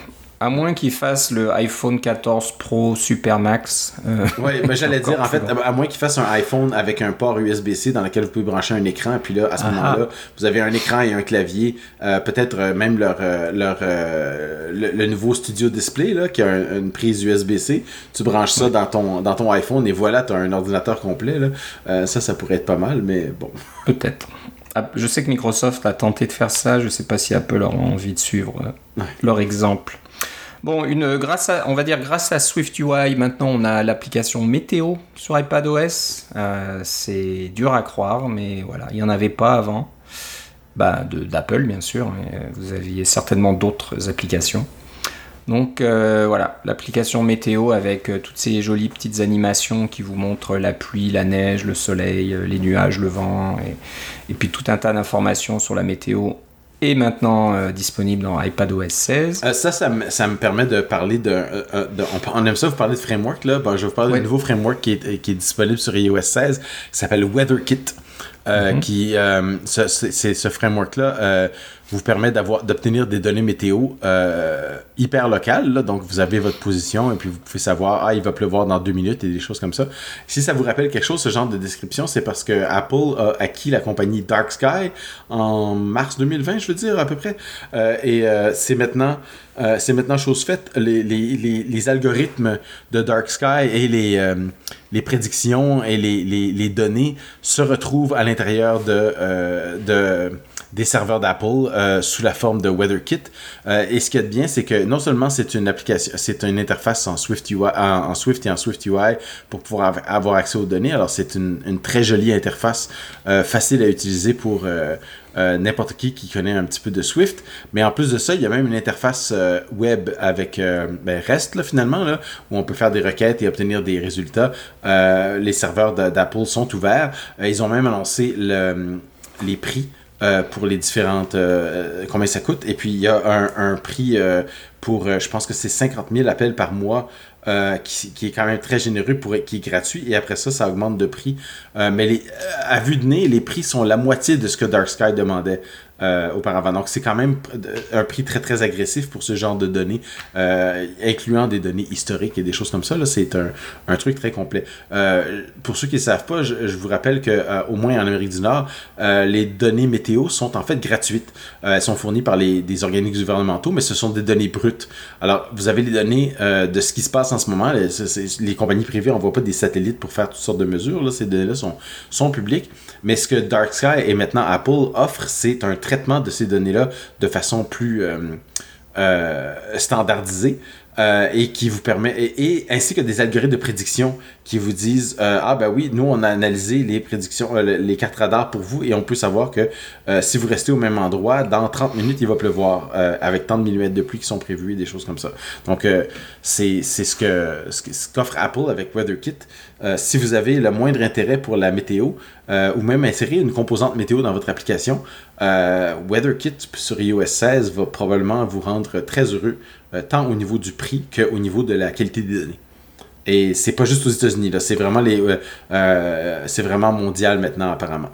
À moins qu'il fasse le iPhone 14 Pro Super Max. Euh, oui, mais j'allais *laughs* dire, en fait, à moins qu'il fasse un iPhone avec un port USB-C dans lequel vous pouvez brancher un écran, puis là, à ce ah moment-là, vous avez un écran et un clavier, euh, peut-être euh, même leur, leur le, nouveau Studio Display, là, qui a une prise USB-C. Tu branches ça dans, ton, dans ton iPhone et voilà, tu as un ordinateur complet. Là. ça, ça pourrait être pas mal, mais bon. Peut-être. Ah, je sais que Microsoft a tenté de faire ça, je ne sais pas si Apple aura envie de suivre leur exemple. Bon, une, grâce à, on va dire grâce à SwiftUI, maintenant on a l'application météo sur iPadOS. Euh, c'est dur à croire, mais voilà, il n'y en avait pas avant. Bah, d'Apple bien sûr, mais vous aviez certainement d'autres applications. Donc euh, voilà, l'application météo avec euh, toutes ces jolies petites animations qui vous montrent la pluie, la neige, le soleil, les nuages, le vent, et puis tout un tas d'informations sur la météo est maintenant disponible dans iPadOS 16. ça, ça me, ça me, permet de parler de, on, aime ça vous parler de framework là. je vais vous parler d'un nouveau framework qui est, qui est disponible sur iOS 16 qui s'appelle WeatherKit. Mm-hmm. qui c'est ce framework là vous permet d'obtenir des données météo euh, hyper locales. Donc, vous avez votre position et puis vous pouvez savoir, ah, il va pleuvoir dans deux minutes et des choses comme ça. Si ça vous rappelle quelque chose, ce genre de description, c'est parce que Apple a acquis la compagnie Dark Sky en mars 2020, je veux dire, à peu près. Euh, et euh, c'est maintenant... c'est maintenant chose faite. Les, les, les, les, algorithmes de Dark Sky et les, les prédictions et les, données se retrouvent à l'intérieur de, de des serveurs d'Apple euh, sous la forme de WeatherKit. Euh, et ce qui est bien, c'est que non seulement c'est une application, c'est une interface en Swift, en, Swift et en Swift UI pour pouvoir avoir accès aux données. Alors c'est une, très jolie interface euh, facile à utiliser pour n'importe qui qui connaît un petit peu de Swift. Mais en plus de ça, il y a même une interface web avec ben, REST finalement, là, où on peut faire des requêtes et obtenir des résultats. les serveurs d'Apple sont ouverts. ils ont même annoncé le, les prix euh, pour les différentes. Euh, combien ça coûte. Et puis, il y a un, prix euh, pour, je pense que c'est 50 000 appels par mois. Qui, est quand même très généreux pour qui est gratuit et après ça ça augmente de prix mais à vue de nez les prix sont la moitié de ce que Dark Sky demandait euh, auparavant. Donc c'est quand même un prix très très agressif pour ce genre de données, euh, incluant des données historiques et des choses comme ça. C'est un, un, truc très complet. Euh, pour ceux qui ne savent pas, je, vous rappelle que au moins en Amérique du Nord, les données météo sont en fait gratuites. elles sont fournies par les, des organismes gouvernementaux, mais ce sont des données brutes. Alors vous avez les données de ce qui se passe en ce moment. Les, compagnies privées n'envoient pas des satellites pour faire toutes sortes de mesures. Là. Ces données-là sont, sont publiques. Mais ce que Dark Sky et maintenant Apple offrent, c'est un traitement de ces données-là de façon plus euh, euh, standardisée. Euh, et qui vous permet et, ainsi que des algorithmes de prédiction qui vous disent ah ben oui nous on a analysé les prédictions les cartes radar pour vous et on peut savoir que si vous restez au même endroit dans 30 minutes il va pleuvoir avec tant de millimètres de pluie qui sont prévus et des choses comme ça. Donc c'est ce que ce qu'offre Apple avec WeatherKit. Si vous avez le moindre intérêt pour la météo ou même insérer une composante météo dans votre application euh, WeatherKit sur iOS 16 va probablement vous rendre très heureux, euh, tant au niveau du prix qu'au niveau de la qualité des données. Et c'est pas juste aux États-Unis, là, c'est vraiment les, euh, c'est vraiment mondial maintenant apparemment.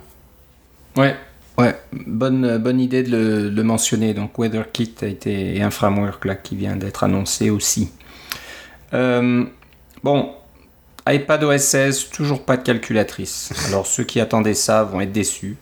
Ouais, ouais, bonne, bonne idée de le, mentionner. Donc WeatherKit a été un framework là qui vient d'être annoncé aussi. bon, iPadOS 16, toujours pas de calculatrice. Alors ceux qui attendaient ça vont être déçus.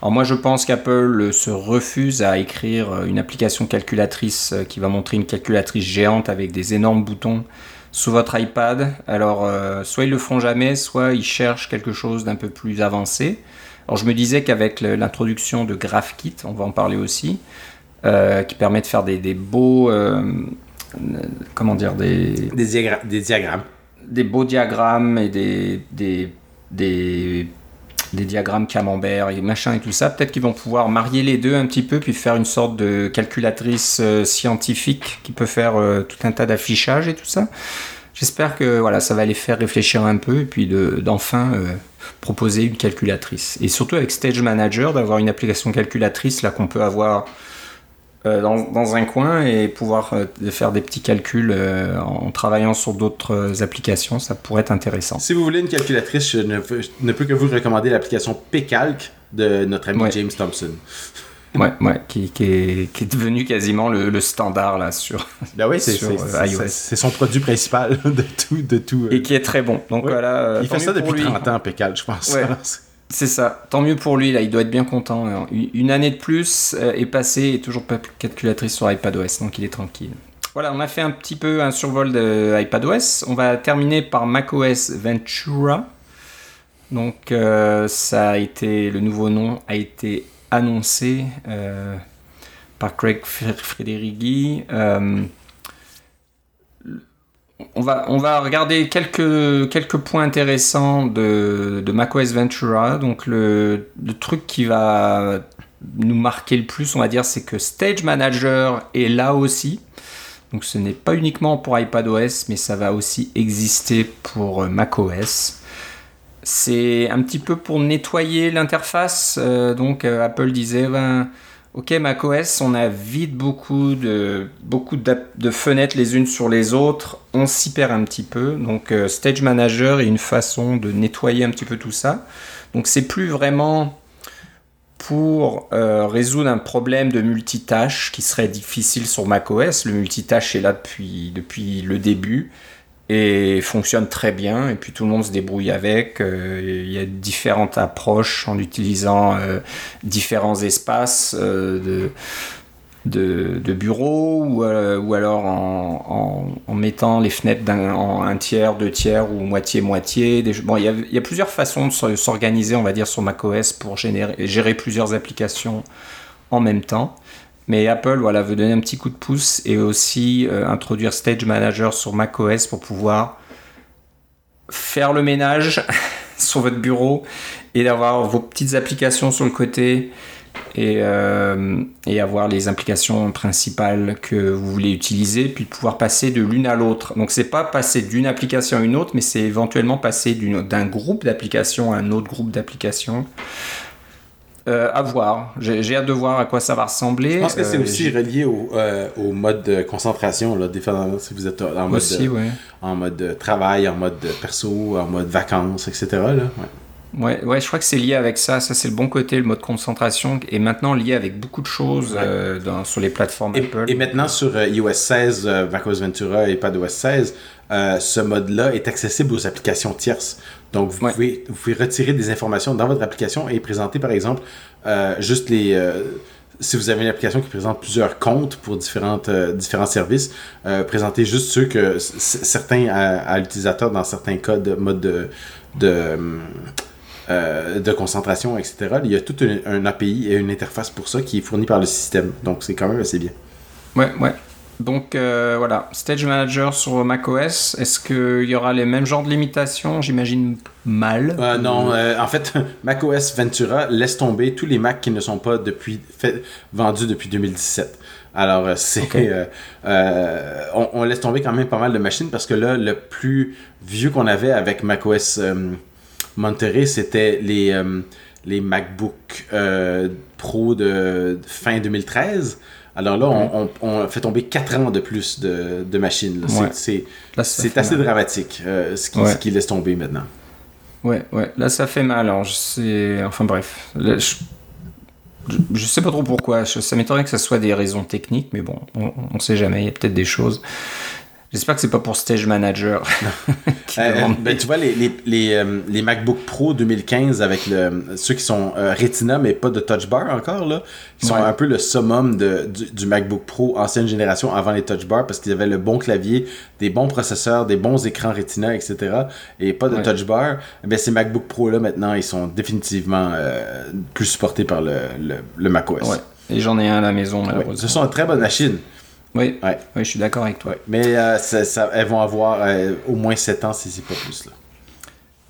Alors moi je pense qu'Apple se refuse à écrire euh, une application calculatrice euh, qui va montrer une calculatrice géante avec des énormes boutons sous votre iPad. Alors euh, soit ils le font jamais, soit ils cherchent quelque chose d'un peu plus avancé. Alors je me disais qu'avec l'introduction de GraphKit, on va en parler aussi, qui permet de faire des, beaux... comment dire des, des, diagrammes. Des beaux diagrammes et des, des, des des diagrammes camembert et machin et tout ça, peut-être qu'ils vont pouvoir marier les deux un petit peu, puis faire une sorte de calculatrice euh, scientifique qui peut faire euh, tout un tas d'affichages et tout ça. J'espère que voilà, ça va les faire réfléchir un peu et puis d'enfin euh, proposer une calculatrice. Et surtout avec Stage Manager, d'avoir une application calculatrice là qu'on peut avoir euh, dans, un coin et pouvoir euh, faire des petits calculs euh, en travaillant sur d'autres applications, ça pourrait être intéressant. Si vous voulez une calculatrice, je ne, peux que vous recommander l'application Pcalc de notre ami James Thompson. Ouais, ouais, qui, qui, est, qui, est, devenu quasiment le, standard là sur, ben oui, c'est, iOS. C'est son produit principal *laughs* de tout, de tout. Et qui est très bon. Donc voilà. Il fait ça depuis 30 ans, Pcalc, je pense. *laughs* C'est ça. Tant mieux pour lui, là, il doit être bien content. Une année de plus euh, est passée et toujours pas calculatrice sur iPadOS, donc il est tranquille. Voilà, on a fait un petit peu un survol de iPadOS. On va terminer par macOS Ventura. Donc, euh, ça a été, le nouveau nom a été annoncé euh, par Craig Frederighi on va, on va regarder quelques, quelques points intéressants de, de macOS Ventura. Donc le, truc qui va nous marquer le plus, on va dire, c'est que Stage Manager est là aussi. Donc ce n'est pas uniquement pour iPadOS, mais ça va aussi exister pour euh, macOS. C'est un petit peu pour nettoyer l'interface. Euh, donc euh, Apple disait, ben, Ok, macOS, on a vite beaucoup de, fenêtres les unes sur les autres. On s'y perd un petit peu. Donc, euh, Stage Manager est une façon de nettoyer un petit peu tout ça. Donc, c'est plus vraiment pour euh, résoudre un problème de multitâche qui serait difficile sur macOS. Le multitâche est là depuis, depuis le début et fonctionne très bien et puis tout le monde se débrouille avec. Euh, il y a différentes approches en utilisant euh, différents espaces euh, de, de, de, bureau ou, alors en, mettant les fenêtres en un tiers, deux tiers ou moitié-moitié. Bon, il y, a, plusieurs façons de s'organiser, on va dire, sur macOS pour gérer plusieurs applications en même temps. Mais Apple voilà, veut donner un petit coup de pouce et aussi euh, introduire Stage Manager sur macOS pour pouvoir faire le ménage *laughs* sur votre bureau et d'avoir vos petites applications sur le côté et, euh, et, avoir les applications principales que vous voulez utiliser, puis pouvoir passer de l'une à l'autre. Donc c'est pas passer d'une application à une autre, mais c'est éventuellement passer d'un groupe d'applications à un autre groupe d'applications. Euh, à voir. J'ai hâte de voir à quoi ça va ressembler. Je pense que c'est euh, aussi relié au, euh, au, mode de concentration, là, dépendamment si vous êtes en mode, en mode travail, en mode perso, en mode vacances, etc. Là. Ouais. Ouais, je crois que c'est lié avec ça. Ça, c'est le bon côté, le mode concentration, est maintenant lié avec beaucoup de choses dans, sur les plateformes et, Apple. Et maintenant, sur iOS 16, macOS Ventura et PadOS 16, ce mode-là est accessible aux applications tierces. Donc, vous, pouvez, vous pouvez retirer des informations dans votre application et présenter, par exemple, euh, juste les. Euh, si vous avez une application qui présente plusieurs comptes pour différentes, euh, différents services, présentez juste ceux que certains à, l'utilisateur dans certains cas de mode de, de, de concentration, etc. Il y a tout un, API et une interface pour ça qui est fournie par le système. Donc c'est quand même assez bien. Ouais, ouais. Donc euh, voilà, Stage Manager sur macOS, est-ce qu'il y aura les mêmes genres de limitations? J'imagine mal. Euh, non, euh, en fait, *laughs* macOS Ventura laisse tomber tous les Macs qui ne sont pas depuis, vendus depuis 2017. Alors, c'est. On, laisse tomber quand même pas mal de machines parce que là, le plus vieux qu'on avait avec macOS Monterey, c'était les, les MacBook Pro de fin 2013. Alors là, on, fait tomber 4 ans de plus de, machines. C'est assez dramatique euh, ce qui laisse tomber maintenant. Ouais, ouais. Là, ça fait mal. Alors, je sais... Enfin bref. je... je... sais pas trop pourquoi. Ça m'étonnerait que ce soit des raisons techniques, mais bon, on, on sait jamais. Il y a peut-être des choses. J'espère que c'est pas pour Stage Manager. *laughs* Euh, ben, tu vois, les, les, les, euh, les, MacBook Pro 2015 avec le, ceux qui sont euh, Retina mais pas de Touch Bar encore, là, qui sont un peu le summum de, du, MacBook Pro ancienne génération avant les Touch Bar parce qu'ils avaient le bon clavier, des bons processeurs, des bons écrans Retina, etc. et pas de Touch Bar. Ben, ces MacBook Pro là maintenant, ils sont définitivement plus supportés par le, le, macOS. Ouais. Et j'en ai un à la maison, malheureusement. Ce sont une très bonne machine. Oui, ouais. oui je suis d'accord avec toi. Mais euh, ça, elles vont avoir euh, au moins 7 ans si c'est pas plus. là.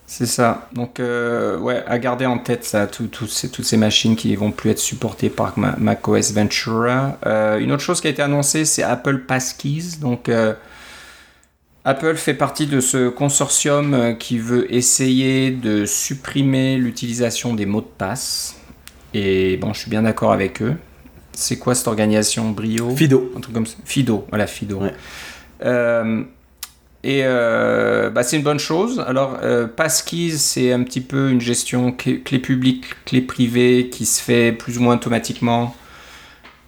C'est ça. Donc, euh, ouais, à garder en tête ça, tout, ces, toutes ces machines qui vont plus être supportées par macOS Ventura. une autre chose qui a été annoncée, c'est Apple Passkeys. Donc, Apple fait partie de ce consortium qui veut essayer de supprimer l'utilisation des mots de passe. Et bon, je suis bien d'accord avec eux c'est quoi cette organisation? Brio? Fido. Un truc comme ça. Fido, voilà, Fido. Euh, et euh, bah, c'est une bonne chose. Alors, euh, Passkeys, c'est un petit peu une gestion clé, clé publique, clé privée qui se fait plus ou moins automatiquement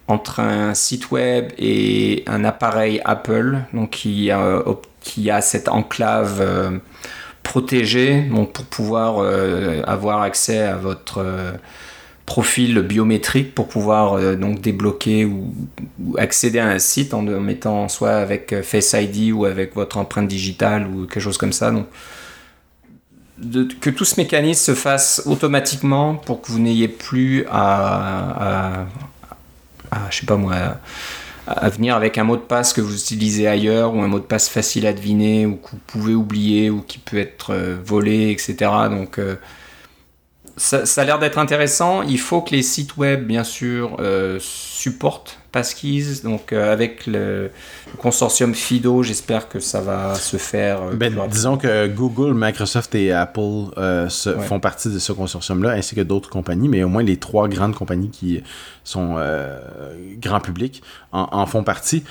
entre un site web et un appareil Apple, donc qui a, qui a cette enclave protégée donc pour pouvoir avoir accès à votre profil biométrique pour pouvoir euh, donc débloquer ou, accéder à un site en, mettant soit avec euh, Face ID ou avec votre empreinte digitale ou quelque chose comme ça. Donc, que tout ce mécanisme se fasse automatiquement pour que vous n'ayez plus à, je sais pas moi, à, venir avec un mot de passe que vous utilisez ailleurs ou un mot de passe facile à deviner ou que vous pouvez oublier ou qui peut être euh, volé, etc. Donc ça, a l'air d'être intéressant. Il faut que les sites web, bien sûr, euh, supportent Passkeys. Donc avec le, consortium FIDO, j'espère que ça va se faire. Ben, disons que Google, Microsoft et Apple se, font partie de ce consortium-là, ainsi que d'autres compagnies, mais au moins les trois grandes compagnies qui sont grand public en, en font partie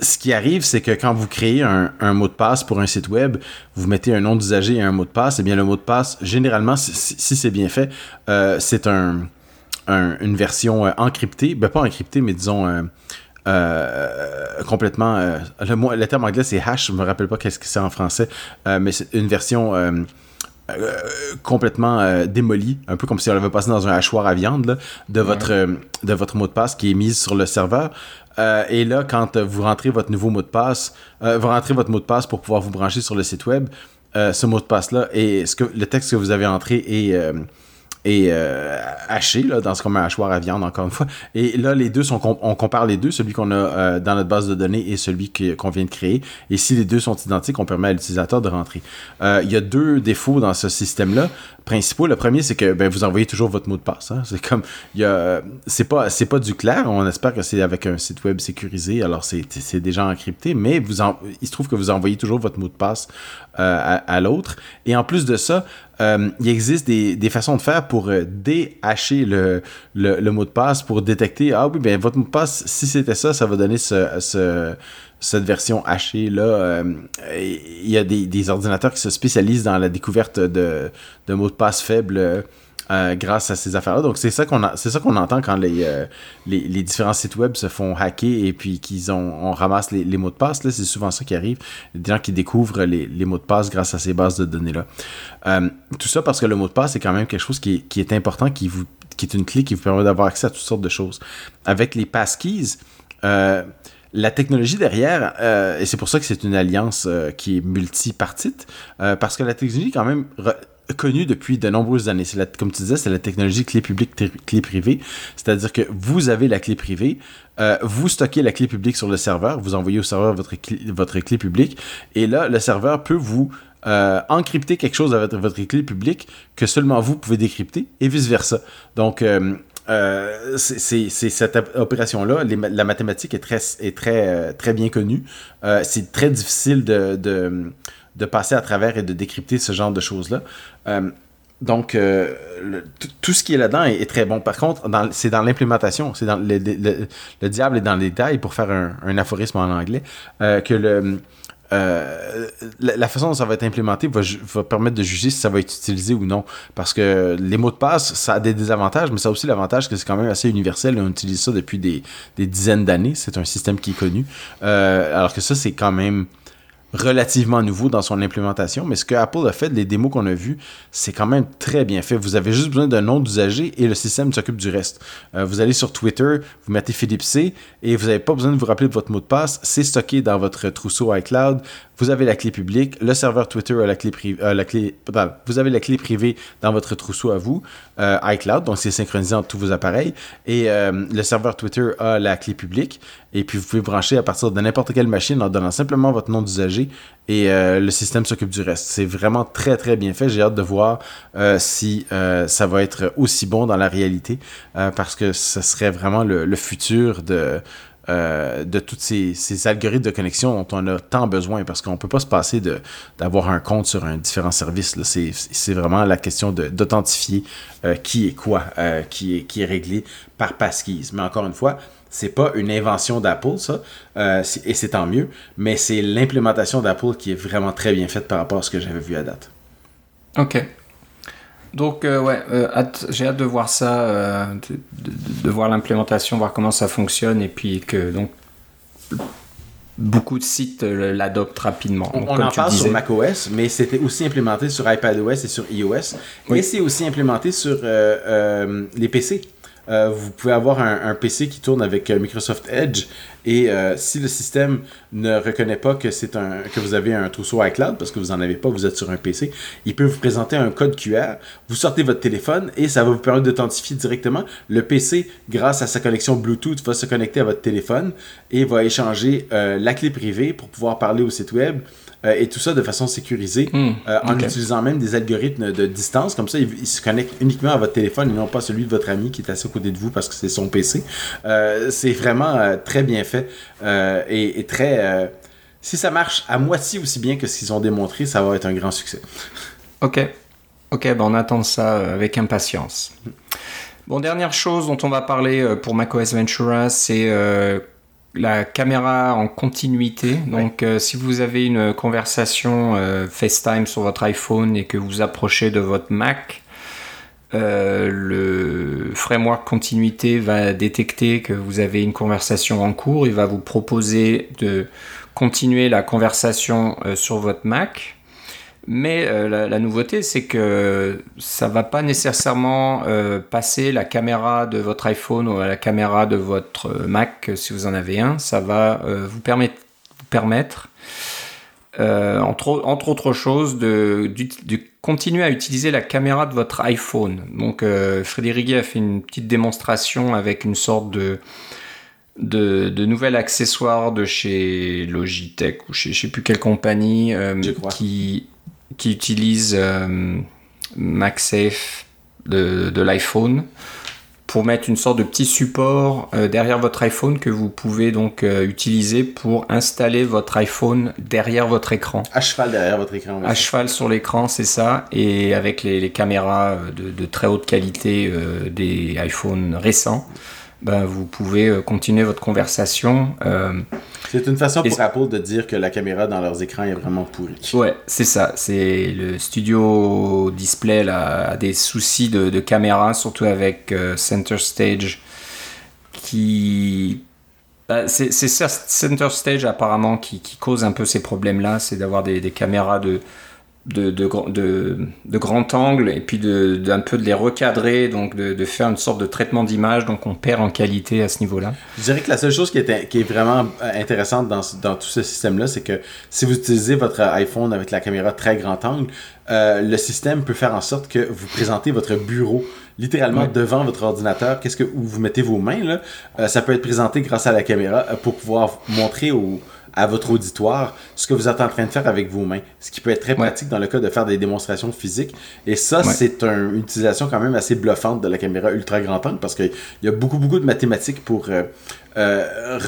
ce qui arrive, c'est que quand vous créez un, mot de passe pour un site web, vous mettez un nom d'usager et un mot de passe, et eh bien le mot de passe, généralement, si, c'est bien fait, euh, c'est un, une version euh, encryptée, ben pas encryptée, mais disons euh, complètement. le, mot, le terme anglais c'est hash, je me rappelle pas qu'est-ce que c'est en français, mais c'est une version complètement démolie, un peu comme si on avait passé dans un hachoir à viande de, votre, de votre mot de passe qui est mis sur le serveur. Euh, et là, quand vous rentrez votre nouveau mot de passe, euh, vous rentrez votre mot de passe pour pouvoir vous brancher sur le site web, euh, ce mot de passe-là et le texte que vous avez entré est et euh, haché là, dans ce comme un hachoir à viande encore une fois. Et là, les deux sont on compare les deux, celui qu'on a euh, dans notre base de données et celui qu'on vient de créer. Et si les deux sont identiques, on permet à l'utilisateur de rentrer. Euh, il y a deux défauts dans ce système-là principaux. Le premier, c'est que ben, vous envoyez toujours votre mot de passe. Hein. C'est comme il y a, c'est pas c'est pas du clair. On espère que c'est avec un site web sécurisé. Alors c'est, déjà encrypté, mais vous en, il se trouve que vous envoyez toujours votre mot de passe à l'autre. Et en plus de ça, euh, il existe des, des, façons de faire pour euh, déhacher le, le, mot de passe, pour détecter, ah oui, ben votre mot de passe, si c'était ça, ça va donner ce, ce cette version hachée là. Euh, il y a des, des, ordinateurs qui se spécialisent dans la découverte de, de mots de passe faibles. Euh, grâce à ces affaires-là. Donc c'est ça qu'on c'est ça qu'on entend quand les, euh, les, les, différents sites web se font hacker et puis qu'ils ont on ramasse les, mots de passe. Là, c'est souvent ça qui arrive. Des gens qui découvrent les, mots de passe grâce à ces bases de données-là. Euh, tout ça parce que le mot de passe c'est quand même quelque chose qui est, est important, qui vous qui est une clé qui vous permet d'avoir accès à toutes sortes de choses. Avec les passkeys, la technologie derrière, et c'est pour ça que c'est une alliance qui est multipartite, parce que la technologie quand même connu depuis de nombreuses années. Comme tu disais, c'est la technologie clé publique, clé privée. C'est-à-dire que vous avez la clé privée, euh, vous stockez la clé publique sur le serveur, vous envoyez au serveur votre clé, votre clé publique, et là, le serveur peut vous euh, encrypter quelque chose avec votre clé publique que seulement vous pouvez décrypter, et vice-versa. Donc, euh, c'est cette opération-là. La mathématique est très, est très, très bien connue. c'est très difficile de, de passer à travers et de décrypter ce genre de choses-là. Euh, donc, euh, tout ce qui est là-dedans est, très bon. Par contre, c'est dans l'implémentation, c'est dans le, le, diable est dans les détails pour faire un, aphorisme en anglais, euh, que le, la, façon dont ça va être implémenté va, va, permettre de juger si ça va être utilisé ou non. Parce que les mots de passe, ça a des désavantages, mais ça a aussi l'avantage que c'est quand même assez universel. On utilise ça depuis des dizaines d'années. C'est un système qui est connu. alors que ça, c'est quand même relativement nouveau dans son implémentation, mais ce que Apple a fait, les démos qu'on a vues, c'est quand même très bien fait. Vous avez juste besoin d'un nom d'usager et le système s'occupe du reste. Euh, vous allez sur Twitter, vous mettez Philippe C et vous n'avez pas besoin de vous rappeler de votre mot de passe. C'est stocké dans votre trousseau iCloud. Vous avez la clé publique, le serveur Twitter a la clé privée, euh, la clé, vous avez la clé privée dans votre trousseau à vous, euh, iCloud, donc c'est synchronisé entre tous vos appareils, et le serveur Twitter a la clé publique, et puis vous pouvez brancher à partir de n'importe quelle machine en donnant simplement votre nom d'usager et euh, le système s'occupe du reste. C'est vraiment très très bien fait. J'ai hâte de voir euh, si euh, ça va être aussi bon dans la réalité parce que ce serait vraiment le, futur de, de tous ces, algorithmes de connexion dont on a tant besoin parce qu'on ne peut pas se passer d'avoir un compte sur un différent service. C'est vraiment la question d'authentifier qui est quoi, qui, est, qui est réglé par passkeys. Mais encore une fois, c'est pas une invention d'Apple, ça, euh, et c'est tant mieux, mais c'est l'implémentation d'Apple qui est vraiment très bien faite par rapport à ce que j'avais vu à date. Ok. Donc, euh, ouais, euh, j'ai hâte de voir ça, de, voir l'implémentation, voir comment ça fonctionne, et puis que donc beaucoup de sites l'adoptent rapidement. on, en parle sur macOS, mais c'était aussi implémenté sur iPadOS et sur iOS, et c'est aussi implémenté sur les PC. Euh, vous pouvez avoir un, PC qui tourne avec euh, Microsoft Edge et euh, si le système ne reconnaît pas que c'est un que vous avez un trousseau iCloud parce que vous en avez pas, vous êtes sur un PC, il peut vous présenter un code QR. Vous sortez votre téléphone et ça va vous permettre d'authentifier directement. Le PC, grâce à sa connexion Bluetooth, va se connecter à votre téléphone et va échanger la clé privée pour pouvoir parler au site web euh, et tout ça de façon sécurisée, hmm, euh, en utilisant même des algorithmes de distance. Comme ça, il, se connecte uniquement à votre téléphone et non pas celui de votre ami qui est assis côté de vous parce que c'est son PC. c'est vraiment très bien fait et, et, très... si ça marche à moitié aussi bien que ce qu'ils ont démontré, ça va être un grand succès. Ok. Ok, ben on attend ça avec impatience. Bon, dernière chose dont on va parler pour macOS Ventura, c'est la caméra en continuité. Donc, euh, si vous avez une conversation euh, FaceTime sur votre iPhone et que vous approchez de votre Mac, euh, le framework continuité va détecter que vous avez une conversation en cours. Il va vous proposer de continuer la conversation sur votre Mac. Mais euh, la, nouveauté, c'est que ça va pas nécessairement euh, passer la caméra de votre iPhone ou la caméra de votre Mac si vous en avez un. Ça va euh, vous permettre, permettre entre, entre, autres choses, de, continuer à utiliser la caméra de votre iPhone. Donc, Frédéric a fait une petite démonstration avec une sorte de de, de nouvel accessoire de chez Logitech ou chez je sais plus quelle compagnie qui qui utilise euh, MagSafe de, de l'iPhone pour mettre une sorte de petit support euh, derrière votre iPhone que vous pouvez donc euh, utiliser pour installer votre iPhone derrière votre écran. À cheval derrière votre écran. À cheval sur l'écran, c'est ça. Et avec les, les caméras de, de, très haute qualité des iPhones récents, ben, vous pouvez euh, continuer votre conversation. Euh, c'est une façon pour Apple de dire que la caméra dans leurs écrans est vraiment pourrie. Ouais, c'est ça. C'est le studio display là, a des soucis de, caméra, surtout avec euh, Center Stage, qui bah, c'est Center Stage apparemment qui, cause un peu ces problèmes-là, c'est d'avoir des, caméras de, de, de, de, grand angle et puis d'un peu de les recadrer, donc de, faire une sorte de traitement d'image, donc on perd en qualité à ce niveau-là. Je dirais que la seule chose qui est, qui est vraiment intéressante dans, dans tout ce système-là, c'est que si vous utilisez votre iPhone avec la caméra très grand angle, euh, le système peut faire en sorte que vous présentez votre bureau littéralement devant votre ordinateur. Qu'est-ce que où vous mettez vos mains là? Euh, Ça peut être présenté grâce à la caméra euh, pour pouvoir montrer au à votre auditoire ce que vous êtes en train de faire avec vos mains, ce qui peut être très pratique dans le cas de faire des démonstrations physiques. Et ça, c'est une utilisation quand même assez bluffante de la caméra ultra grand angle parce qu'il y a beaucoup, beaucoup de mathématiques pour euh, euh,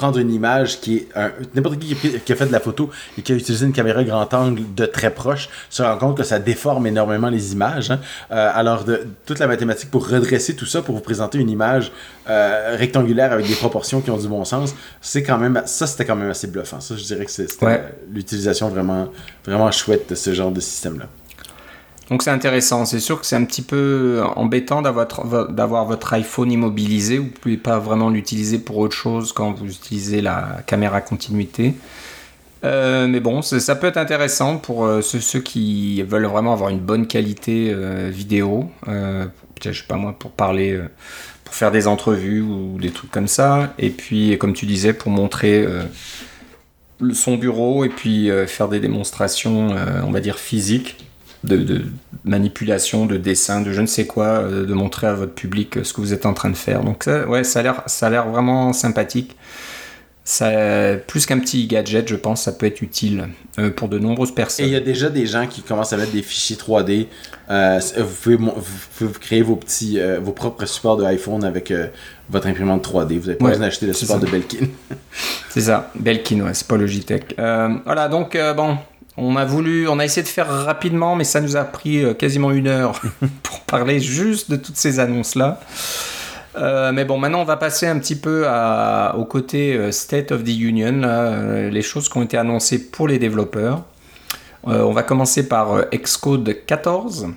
prendre une image qui est n'importe qui qui a fait de la photo et qui a utilisé une caméra grand angle de très proche se rend compte que ça déforme énormément les images. Hein. Euh, alors de, toute la mathématique pour redresser tout ça pour vous présenter une image euh, rectangulaire avec des proportions qui ont du bon sens, c'est quand même ça c'était quand même assez bluffant. Ça je dirais que c'était l'utilisation vraiment vraiment chouette de ce genre de système là. Donc c'est intéressant. C'est sûr que c'est un petit peu embêtant d'avoir votre iPhone immobilisé. Vous ne pouvez pas vraiment l'utiliser pour autre chose quand vous utilisez la caméra continuité. Euh, mais bon, ça peut être intéressant pour euh, ceux, qui veulent vraiment avoir une bonne qualité euh, vidéo. je sais pas moi, pour parler, pour faire des entrevues ou des trucs comme ça. Et puis, comme tu disais, pour montrer son bureau et puis faire des démonstrations, on va dire physiques de, manipulation, de dessin, de je ne sais quoi, euh, de montrer à votre public euh, ce que vous êtes en train de faire. Donc ça, ouais, ça a l'air, ça a l'air vraiment sympathique. Ça, plus qu'un petit gadget, je pense, ça peut être utile euh, pour de nombreuses personnes. Et il y a déjà des gens qui commencent à mettre des fichiers 3D. vous, pouvez, vous, créer vos petits, vos propres supports de iPhone avec votre imprimante 3D. Vous n'avez pas besoin d'acheter le support de Belkin. c'est ça, Belkin, ouais, c'est pas Logitech. voilà, donc bon, on a voulu, on a essayé de faire rapidement, mais ça nous a pris euh, quasiment une heure *laughs* pour parler juste de toutes ces annonces-là. Euh, mais bon, maintenant on va passer un petit peu au côté euh, State of the Union, les choses qui ont été annoncées pour les développeurs. on va commencer par Xcode 14.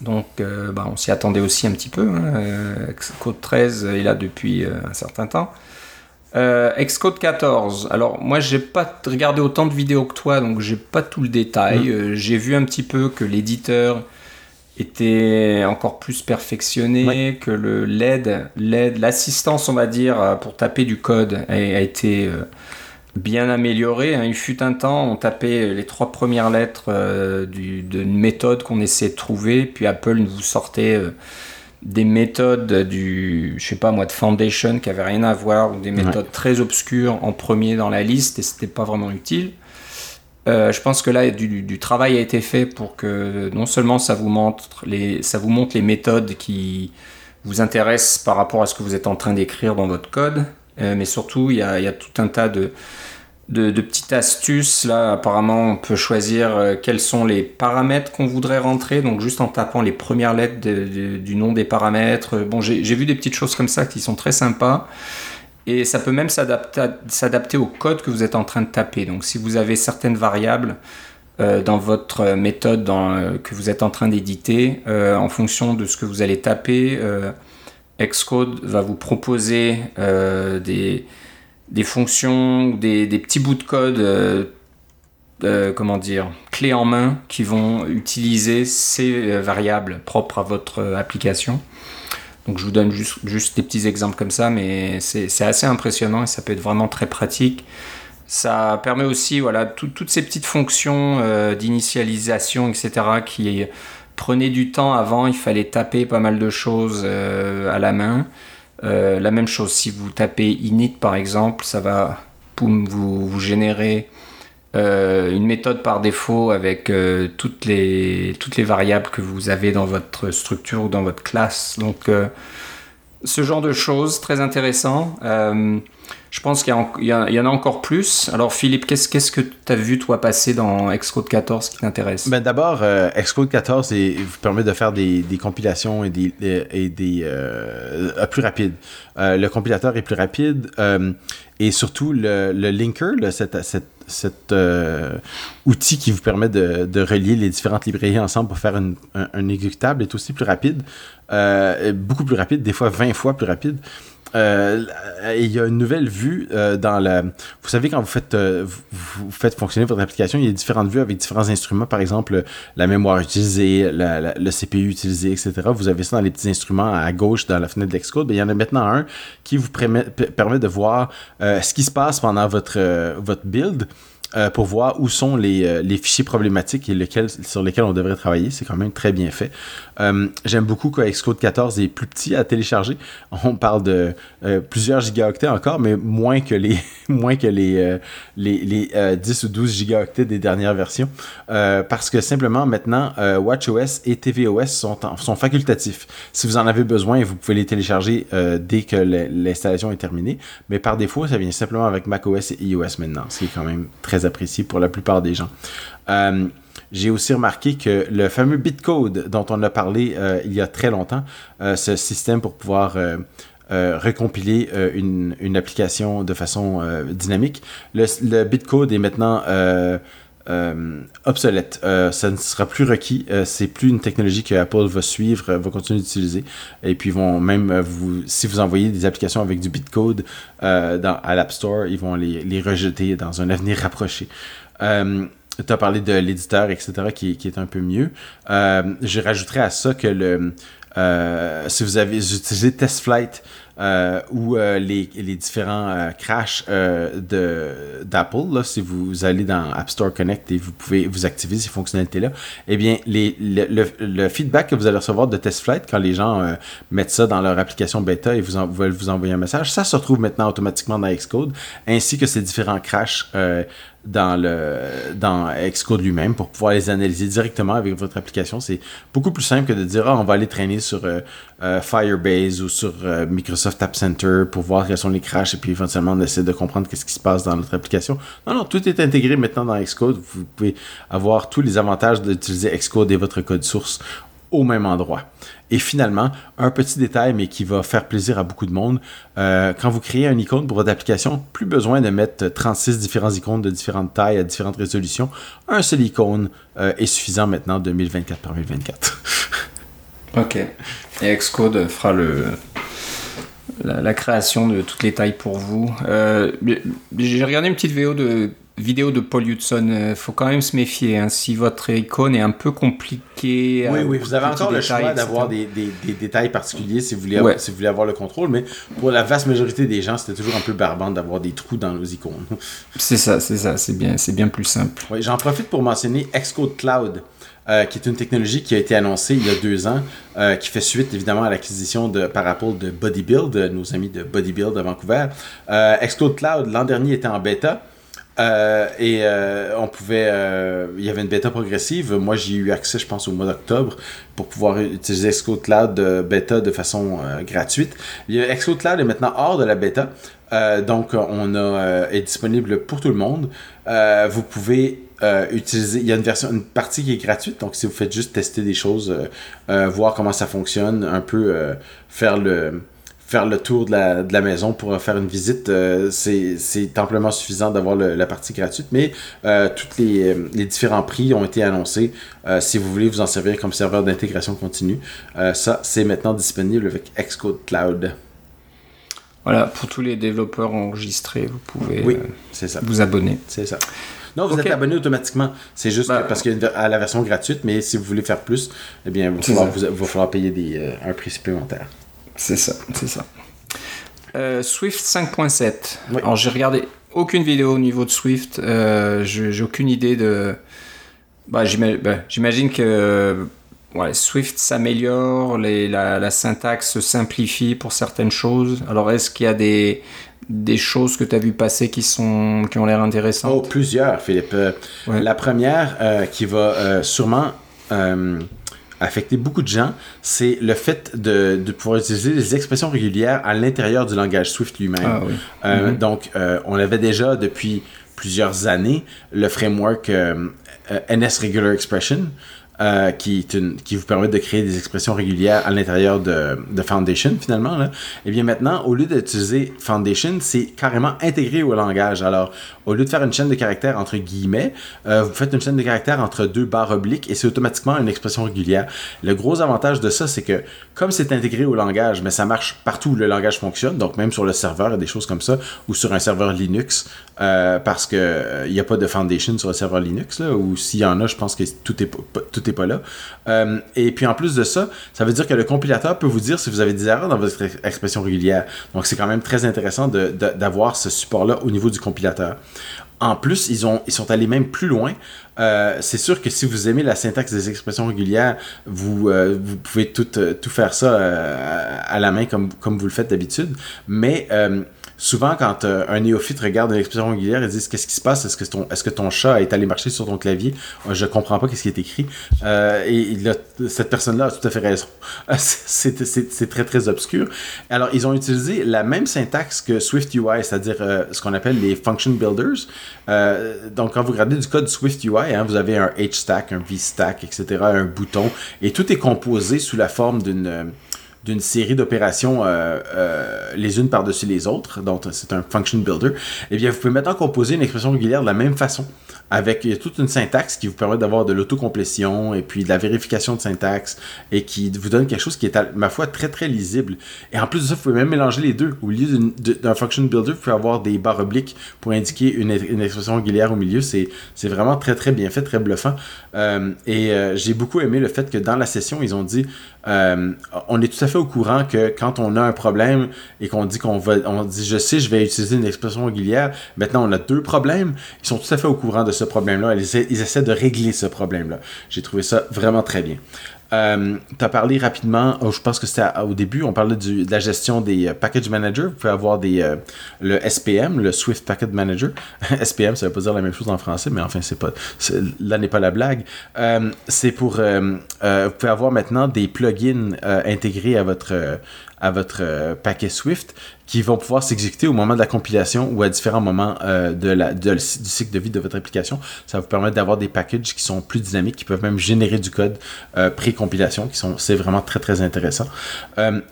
Donc bah, on s'y attendait aussi un petit peu. Hein. Xcode 13 est là depuis un certain temps. Euh, Xcode 14. Alors moi j'ai pas regardé autant de vidéos que toi, donc j'ai pas tout le détail. Mm. Euh, j'ai vu un petit peu que l'éditeur était encore plus perfectionné, que le LED, LED l'assistance on va dire euh, pour taper du code a, été bien améliorée. Hein. Il fut un temps, on tapait les trois premières lettres d'une méthode qu'on essayait de trouver, puis Apple nous sortait des méthodes du, je sais pas moi, de Foundation qui avait rien à voir, ou des méthodes très obscures en premier dans la liste et c'était pas vraiment utile. je pense que là, du, travail a été fait pour que non seulement ça vous montre les, ça vous montre les méthodes qui vous intéressent par rapport à ce que vous êtes en train d'écrire dans votre code, mais surtout, il y a, tout un tas de, de, petites astuces. Là, apparemment, on peut choisir euh, quels sont les paramètres qu'on voudrait rentrer. Donc, juste en tapant les premières lettres du nom des paramètres. Bon, j'ai vu des petites choses comme ça qui sont très sympas. Et ça peut même s'adapter au code que vous êtes en train de taper. Donc, si vous avez certaines variables euh, dans votre méthode euh, que vous êtes en train d'éditer, en fonction de ce que vous allez taper, Xcode va vous proposer des des fonctions, des, petits bouts de code, euh, euh, comment dire, clés en main qui vont utiliser ces euh, variables propres à votre application. Donc je vous donne juste des petits exemples comme ça, mais c'est assez impressionnant et ça peut être vraiment très pratique. Ça permet aussi, voilà, toutes ces petites fonctions d'initialisation, etc., qui prenaient du temps avant, il fallait taper pas mal de choses à la main. Euh, la même chose, si vous tapez init par exemple, ça va vous, générer euh, une méthode par défaut avec euh, toutes, les, toutes les variables que vous avez dans votre structure ou dans votre classe. Donc, ce genre de choses, très intéressant. Je pense qu'il y, en a encore plus. Alors Philippe, qu'est-ce que tu as vu toi passer dans Xcode 14 qui t'intéresse? Ben, D'abord, euh, Xcode 14 vous permet de faire des, compilations et des, et des euh, plus rapides. Euh, le compilateur est plus rapide et surtout le, linker, cet outil qui vous permet de, relier les différentes librairies ensemble pour faire un, un exécutable est aussi plus rapide, beaucoup plus rapide, des fois 20 fois plus rapide. Euh, il y a une nouvelle vue euh, dans la. Vous savez, quand vous faites, euh, vous, faites fonctionner votre application, il y a différentes vues avec différents instruments. Par exemple, la mémoire utilisée, le CPU utilisé, etc. Vous avez ça dans les petits instruments à gauche dans la fenêtre d'Excode. Mais il y en a maintenant un qui vous permet, permet de voir ce qui se passe pendant votre, votre build. Euh, pour voir où sont les, euh, fichiers problématiques et sur lesquels on devrait travailler. C'est quand même très bien fait. Euh, j'aime beaucoup que Xcode 14 est plus petit à télécharger. On parle de plusieurs gigaoctets encore, mais moins que les, *laughs* moins que les, les, les 10 ou 12 gigaoctets des dernières versions. parce que simplement, maintenant, WatchOS et tvOS sont, sont facultatifs. Si vous en avez besoin, vous pouvez les télécharger dès que l'installation est terminée. Mais par défaut, ça vient simplement avec macOS et iOS maintenant, ce qui est quand même apprécié pour la plupart des gens. Euh, j'ai aussi remarqué que le fameux bitcode dont on a parlé euh, il y a très longtemps, euh, ce système pour pouvoir recompiler une, une, application de façon dynamique, le, le, bitcode est maintenant euh, obsolète. Euh, ça ne sera plus requis. Euh, c'est plus une technologie que Apple va suivre, va continuer d'utiliser. Et puis vont même vous, si vous envoyez des applications avec du bitcode à l'App Store, ils vont les, les, rejeter dans un avenir rapproché. tu as parlé de l'éditeur, etc., qui, qui, est un peu mieux. je rajouterais à ça que le, si vous avez utilisé TestFlight, euh, ou euh, les, différents euh, crashs d'Apple, si vous allez dans App Store Connect et vous pouvez vous activer ces fonctionnalités-là, eh bien, le, feedback que vous allez recevoir de TestFlight quand les gens mettent ça dans leur application bêta et vous veulent vous envoyer un message, ça se retrouve maintenant automatiquement dans Xcode, ainsi que ces différents crashs dans le dans Xcode lui-même pour pouvoir les analyser directement avec votre application. C'est beaucoup plus simple que de dire ah, on va aller traîner sur Firebase ou sur Microsoft App Center pour voir quels sont les crashs et puis éventuellement on essaie de comprendre qu'est-ce qui se passe dans notre application. Non, non, tout est intégré maintenant dans Xcode. Vous pouvez avoir tous les avantages d'utiliser Xcode et votre code source au même endroit. Et finalement, un petit détail, mais qui va faire plaisir à beaucoup de monde, euh, quand vous créez un icône pour votre application, plus besoin de mettre 36 différents icônes de différentes tailles à différentes résolutions. Un seul icône euh, est suffisant maintenant 2024 par 2024. ok. Et Xcode fera le, la, création de toutes les tailles pour vous. Euh, j'ai regardé une petite vidéo de, vidéo de Paul Hudson. Il euh, faut quand même se méfier. Hein. si votre icône est un peu compliquée. Oui, oui, vous avez encore le choix d'avoir des, des, détails particuliers si vous, voulez avoir, si vous voulez avoir le contrôle. Mais pour la vaste majorité des gens, c'était toujours un peu barbant d'avoir des trous dans nos icônes. C'est ça, c'est ça. C'est bien, bien plus simple. J'en profite pour mentionner Xcode Cloud. Euh, qui est une technologie qui a été annoncée il y a deux ans, euh, qui fait suite évidemment à l'acquisition de, par Apple de Bodybuild, nos amis de Bodybuild à Vancouver. Euh, Cloud, l'an dernier, était en bêta. Euh, et on pouvait. il y avait une bêta progressive. Moi, j'ai eu accès, je pense, au mois d'octobre pour pouvoir utiliser Xcode Cloud bêta de façon gratuite. Xcode Cloud est maintenant hors de la bêta. Donc, on a, est disponible pour tout le monde. Vous pouvez euh, utiliser. Il y a une version, une partie qui est gratuite. Donc, si vous faites juste tester des choses, euh, euh, voir comment ça fonctionne, un peu faire le faire le tour de la, de la maison pour faire une visite, c'est amplement suffisant d'avoir la partie gratuite. Mais tous les, les différents prix ont été annoncés. Si vous voulez vous en servir comme serveur d'intégration continue, ça, c'est maintenant disponible avec Xcode Cloud. Voilà, pour tous les développeurs enregistrés, vous pouvez Oui, euh, c'est ça. vous abonner. C'est ça. Non, vous êtes abonné automatiquement. C'est juste que- parce qu'il y a la version gratuite, mais si vous voulez faire plus, eh bien, il va falloir, vous- va falloir payer des, euh, un prix supplémentaire. C'est ça, c'est ça. Euh, Swift 5.7. Oui. Alors j'ai regardé aucune vidéo au niveau de Swift. Euh, je- j'ai aucune idée de. Bah, bah, J'imagine que ouais, Swift s'améliore, la, la syntaxe se simplifie pour certaines choses. Alors est-ce qu'il y a des, des choses que tu as vu passer qui, sont, qui ont l'air Oh, intéressantes plusieurs, Philippe. Euh, Ouais. La première euh, qui va euh, sûrement euh, affecter beaucoup de gens, c'est le fait de, de pouvoir utiliser des expressions régulières à l'intérieur du langage Swift lui-même. Ah oui. Mhm. Donc, on avait déjà depuis plusieurs années le framework NS Regular Expression. Euh, qui, vous permet de créer des expressions régulières à l'intérieur de, Foundation, finalement. Là. Et bien maintenant, au lieu d'utiliser Foundation, c'est carrément intégré au langage. Alors, au lieu de faire une chaîne de caractères entre guillemets, euh, vous faites une chaîne de caractères entre deux barres obliques et c'est automatiquement une expression régulière. Le gros avantage de ça, c'est que comme c'est intégré au langage, mais ça marche partout où le langage fonctionne, donc même sur le serveur, a des choses comme ça, ou sur un serveur Linux, euh, parce que euh, n'y a pas de foundation sur le serveur Linux, ou s'il y en a, je pense que tout est pas là. Euh, et puis en plus de ça, ça veut dire que le compilateur peut vous dire si vous avez des erreurs dans votre ex- expression régulière. Donc c'est quand même très intéressant d'avoir ce support-là au niveau du compilateur. En plus, ils, ont, ils sont allés même plus loin. Euh, c'est sûr que si vous aimez la syntaxe des expressions régulières, vous, euh, pouvez tout, faire ça à la main comme, vous le faites d'habitude. Mais souvent, quand euh, un néophyte regarde une expression régulière, ils disent Qu'est-ce qui se passe? Est-ce que, ton, chat est allé marcher sur ton clavier? Euh, Je comprends pas ce qui est écrit. Euh, et cette personne-là a tout à fait raison. *laughs* c'est, très très obscur. Alors, ils ont utilisé la même syntaxe que Swift UI, c'est-à-dire ce qu'on appelle les function builders. Donc, quand vous regardez du code Swift UI, hein, vous avez un H-stack, un V-stack, etc., un bouton, et tout est composé sous la forme d'une d'une série d'opérations euh, euh, les unes par-dessus les autres, donc c'est un function builder, eh bien, vous pouvez maintenant composer une expression régulière de la même façon, avec toute une syntaxe qui vous permet d'avoir de l'autocomplétion et puis de la vérification de syntaxe et qui vous donne quelque chose qui est, à ma foi, très très lisible. Et en plus de ça, vous pouvez même mélanger les deux. Au lieu d'un function builder, vous pouvez avoir des barres obliques pour indiquer une, une expression régulière au milieu. C'est vraiment très très bien fait, très bluffant. Euh, et euh, j'ai beaucoup aimé le fait que dans la session, ils ont dit euh, on est tout à fait au courant que quand on a un problème et qu'on dit qu'on va, on dit je sais, je vais utiliser une expression régulière, maintenant on a deux problèmes, ils sont tout à fait au courant de ce problème-là. Ils ils essaient de régler ce problème-là. J'ai trouvé ça vraiment très bien. Euh, tu as parlé rapidement, oh, je pense que c'était au début, on parlait de la gestion des euh, package managers. Vous pouvez avoir euh, le SPM, le Swift Package Manager. *laughs* SPM, ça veut pas dire la même chose en français, mais enfin, c'est pas, là n'est pas la blague. Euh, c'est pour, vous pouvez avoir maintenant des plugins intégrés à votre, à votre euh, paquet Swift qui vont pouvoir s'exécuter au moment de la compilation ou à différents moments euh, de la, du cycle de vie de votre application. Ça vous permettre d'avoir des packages qui sont plus dynamiques, qui peuvent même générer du code euh, pré-compilation, qui sont, c'est vraiment très très intéressant.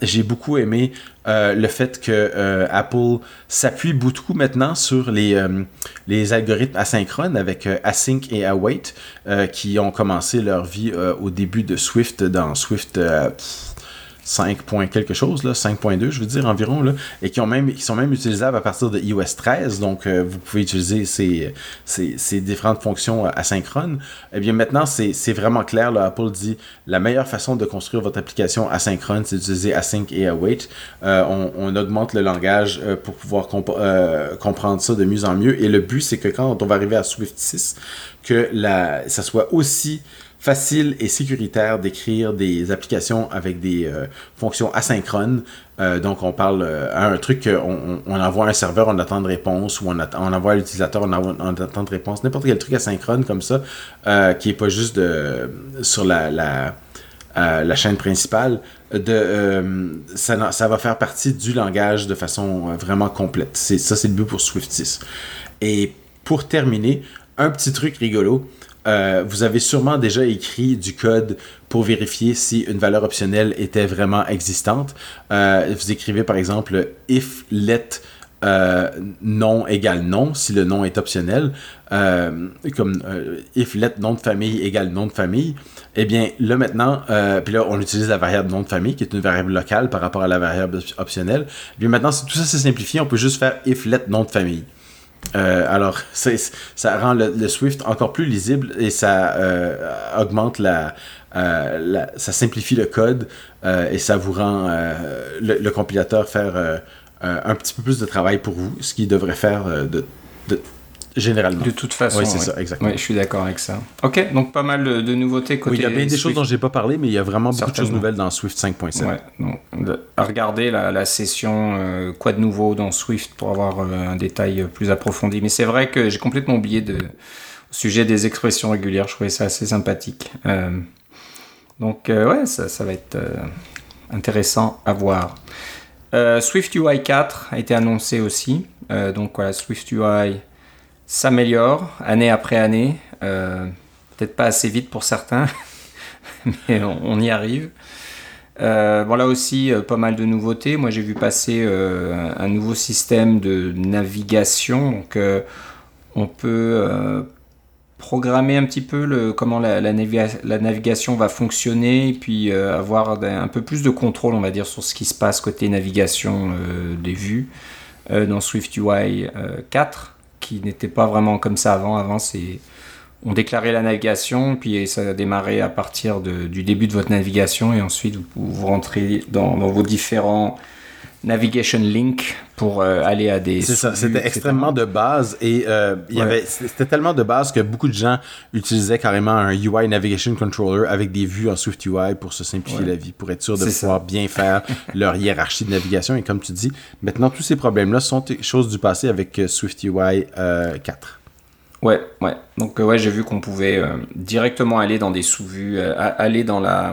J'ai beaucoup aimé le fait que Apple s'appuie beaucoup maintenant sur les, les algorithmes asynchrones avec Async et Await qui ont commencé leur vie au début de Swift dans Swift 5 points quelque chose, là, 5.2 je veux dire environ, là, et qui, ont même, qui sont même utilisables à partir de iOS 13, donc euh, vous pouvez utiliser ces, ces, différentes fonctions euh, asynchrones. Eh bien maintenant, c'est vraiment clair, Apple dit la meilleure façon de construire votre application asynchrone, c'est d'utiliser Async et Await. Euh, on, augmente le langage pour pouvoir comp- comprendre ça de mieux en mieux, et le but c'est que quand on va arriver à Swift 6, que la, ça soit aussi facile et sécuritaire d'écrire des applications avec des euh, fonctions asynchrones. Euh, donc, on parle à un truc, on, envoie un serveur, on attend de réponse, ou on, envoie l'utilisateur, on, on, attend de réponse. N'importe quel truc asynchrone comme ça, qui est pas juste sur la, chaîne principale, ça, va faire partie du langage de façon vraiment complète. Ça, c'est le but pour Swift 6. Et pour terminer, un petit truc rigolo. Euh, vous avez sûrement déjà écrit du code pour vérifier si une valeur optionnelle était vraiment existante. Euh, vous écrivez par exemple if let euh, nom égale nom si le nom est optionnel, comme if let nom de famille égale nom de famille. Eh bien, là maintenant, puis là on utilise la variable nom de famille qui est une variable locale par rapport à la variable optionnelle. Puis eh maintenant, tout ça c'est simplifié, on peut juste faire if let nom de famille. Euh, alors, ça rend le, Swift encore plus lisible et ça euh, augmente euh, la, Ça simplifie le code et ça vous rend le, compilateur faire un petit peu plus de travail pour vous, ce qu'il devrait faire de, Généralement. De toute façon. Oui, c'est ça, exactement. Je suis d'accord avec ça. Ok, donc pas mal de, nouveautés côté. Oui, il y a bien des choses dont je n'ai pas parlé, mais il y a vraiment beaucoup de choses nouvelles dans Swift 5.7. Ouais, donc, regarder la, la session euh, Quoi de nouveau dans Swift pour avoir euh, un détail plus approfondi. Mais c'est vrai que j'ai complètement oublié de, au sujet des expressions régulières. Je trouvais ça assez sympathique. Euh, donc, ouais, ça, ça, va être intéressant à voir. Swift UI 4 a été annoncé aussi. donc voilà, Swift UI s'améliore année après année. Euh, peut-être pas assez vite pour certains, *laughs* mais on, y arrive. Euh, bon, là aussi, euh, pas mal de nouveautés. Moi, j'ai vu passer un nouveau système de navigation. Donc, on peut programmer un petit peu comment la, navigation va fonctionner et puis avoir un peu plus de contrôle, on va dire, sur ce qui se passe côté navigation des vues dans SwiftUI 4 qui n'était pas vraiment comme ça avant. Avant, c'est on déclarait la navigation, puis ça a démarré à partir du début de votre navigation, et ensuite vous, vous rentrez dans, vos différents navigation links pour euh, aller à des. C'est ça, c'était extrêmement de base et euh, il y avait, c'était tellement de base que beaucoup de gens utilisaient carrément un UI Navigation Controller avec des vues en Swift UI pour se simplifier la vie, pour être sûr de pouvoir bien faire *laughs* leur hiérarchie de navigation. Et comme tu dis, maintenant tous ces problèmes-là sont choses du passé avec euh, Swift UI 4. Ouais, ouais. Donc ouais, j'ai vu qu'on pouvait directement aller dans des sous-vues, aller dans la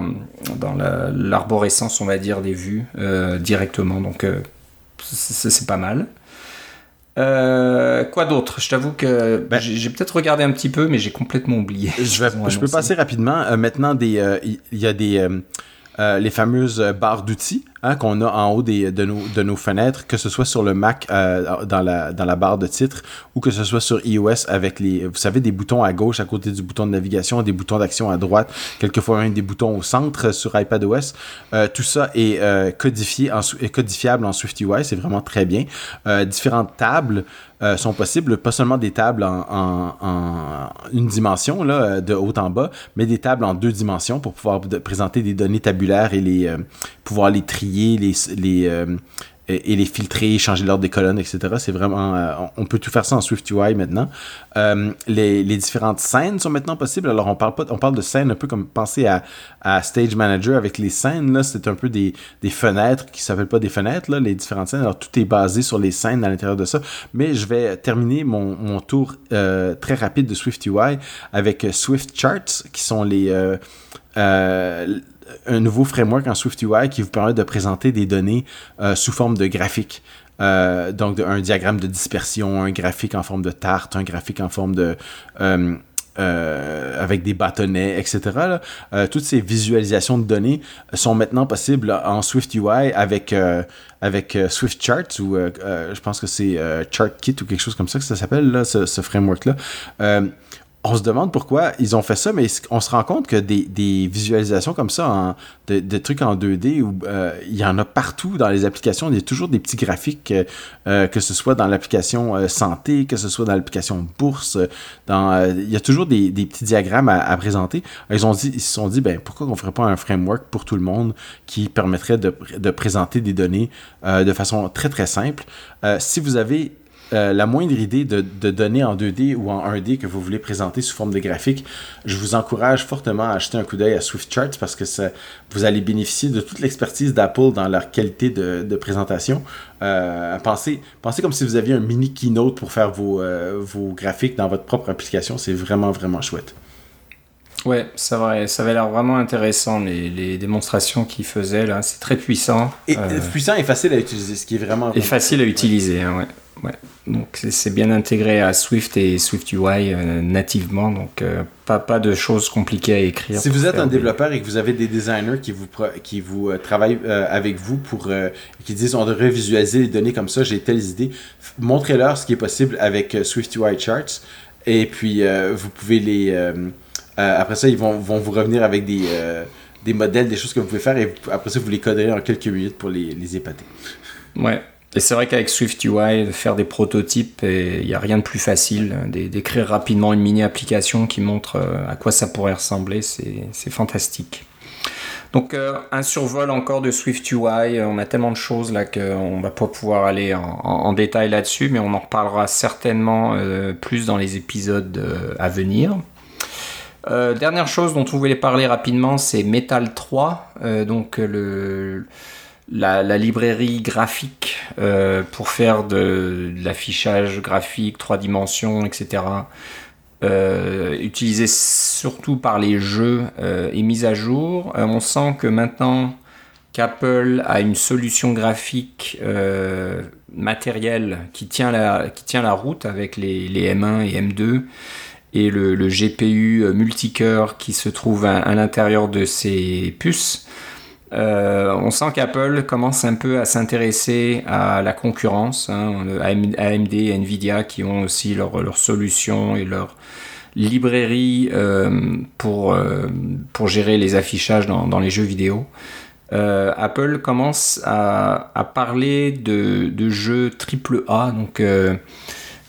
dans l'arborescence, on va dire, des vues directement. Donc c'est pas mal. Euh, quoi d'autre? Je t'avoue que ben, j'ai peut-être regardé un petit peu, mais j'ai complètement oublié. Je, je peux passer rapidement. Euh, maintenant, euh, il y a des euh, les fameuses barres d'outils hein, qu'on a en haut des, de, nos, de nos fenêtres, que ce soit sur le Mac euh, dans, la, dans la barre de titre ou que ce soit sur iOS avec les, vous savez, des boutons à gauche à côté du bouton de navigation, des boutons d'action à droite, quelquefois même des boutons au centre sur iPadOS. Euh, tout ça est codifié en, codifiable en SwiftUI, c'est vraiment très bien. différentes tables euh, sont possibles, pas seulement des tables en, une dimension, là, de haut en bas, mais des tables en deux dimensions pour pouvoir présenter des données tabulaires et les, euh, pouvoir les trier, les, les, euh, et, les filtrer, changer l'ordre des colonnes, etc. C'est vraiment, euh, on peut tout faire ça en SwiftUI maintenant. Euh, les, les, différentes scènes sont maintenant possibles. Alors on parle pas, on parle de scènes un peu comme penser à, à Stage Manager avec les scènes là, c'est un peu des, des fenêtres qui s'appellent pas des fenêtres là, les différentes scènes. Alors tout est basé sur les scènes à l'intérieur de ça. Mais je vais terminer mon, mon tour très rapide de SwiftUI avec Swift Charts qui sont les un nouveau framework en SwiftUI qui vous permet de présenter des données euh, sous forme de graphiques. Euh, donc un diagramme de dispersion, un graphique en forme de tarte, un graphique en forme de euh, avec des bâtonnets, etc. toutes ces visualisations de données sont maintenant possibles en SwiftUI avec avec Swift Charts ou je pense que c'est ChartKit ou quelque chose comme ça que ça s'appelle ce, ce framework là on se demande pourquoi ils ont fait ça, mais on se rend compte que des, visualisations comme ça, en, de, trucs en 2D, où, euh, il y en a partout dans les applications. Il y a toujours des petits graphiques, euh, euh, que ce soit dans l'application santé, que ce soit dans l'application bourse. Il y a toujours des, petits diagrammes à, présenter. Ils, ont dit, ils se sont dit, ben, pourquoi on ne ferait pas un framework pour tout le monde qui permettrait de, de présenter des données de façon très, très simple? si vous avez euh, la moindre idée de, données en 2D ou en 1D que vous voulez présenter sous forme de graphique, je vous encourage fortement à acheter un coup d'œil à SwiftCharts parce que vous allez bénéficier de toute l'expertise d'Apple dans leur qualité de, présentation. Euh, pensez, comme si vous aviez un mini keynote pour faire vos, euh, vos graphiques dans votre propre application. C'est vraiment, vraiment chouette. Ouais, ça, va, ça avait l'air vraiment intéressant, les, les démonstrations qu'il faisait là. C'est très puissant. Et, puissant et facile à utiliser, ce qui est vraiment. Et facile à utiliser, hein, ouais. Ouais. Donc c'est bien intégré à Swift et Swift UI euh, nativement, donc euh, pas, pas de choses compliquées à écrire. Si vous êtes un développeur et que vous avez des designers qui vous, qui vous euh, travaillent avec vous pour qui disent on devrait visualiser les données comme ça, j'ai telles idées, montrez-leur ce qui est possible avec Swift UI Charts et puis vous pouvez les après ça ils vont, vont vous revenir avec des des modèles, des choses que vous pouvez faire et après ça vous les coderez en quelques minutes pour les, les épater. Ouais, et c'est vrai qu'avec Swift UI, faire des prototypes, il n'y a rien de plus facile. D'écrire rapidement une mini-application qui montre euh, à quoi ça pourrait ressembler, c'est fantastique. Donc euh, un survol encore de Swift UI, on a tellement de choses là qu'on va pas pouvoir aller en, détail là-dessus, mais on en reparlera certainement euh, plus dans les épisodes à venir. Dernière chose dont on voulait parler rapidement, c'est Metal 3, donc le la, librairie graphique euh, pour faire de, l'affichage graphique, trois dimensions, etc. Euh, utilisée surtout par les jeux euh, et mise à jour. on sent que maintenant qu'Apple a une solution graphique matérielle qui tient la route avec les, M1 et M2 et le, GPU multicœur qui se trouve à l'intérieur de ces puces. Euh, on sent qu'Apple commence un peu à s'intéresser à la concurrence, hein, AMD et Nvidia qui ont aussi leurs solutions et leur librairie euh, pour, euh, pour gérer les affichages dans, les jeux vidéo. Apple commence à, parler de, de, jeux AAA, donc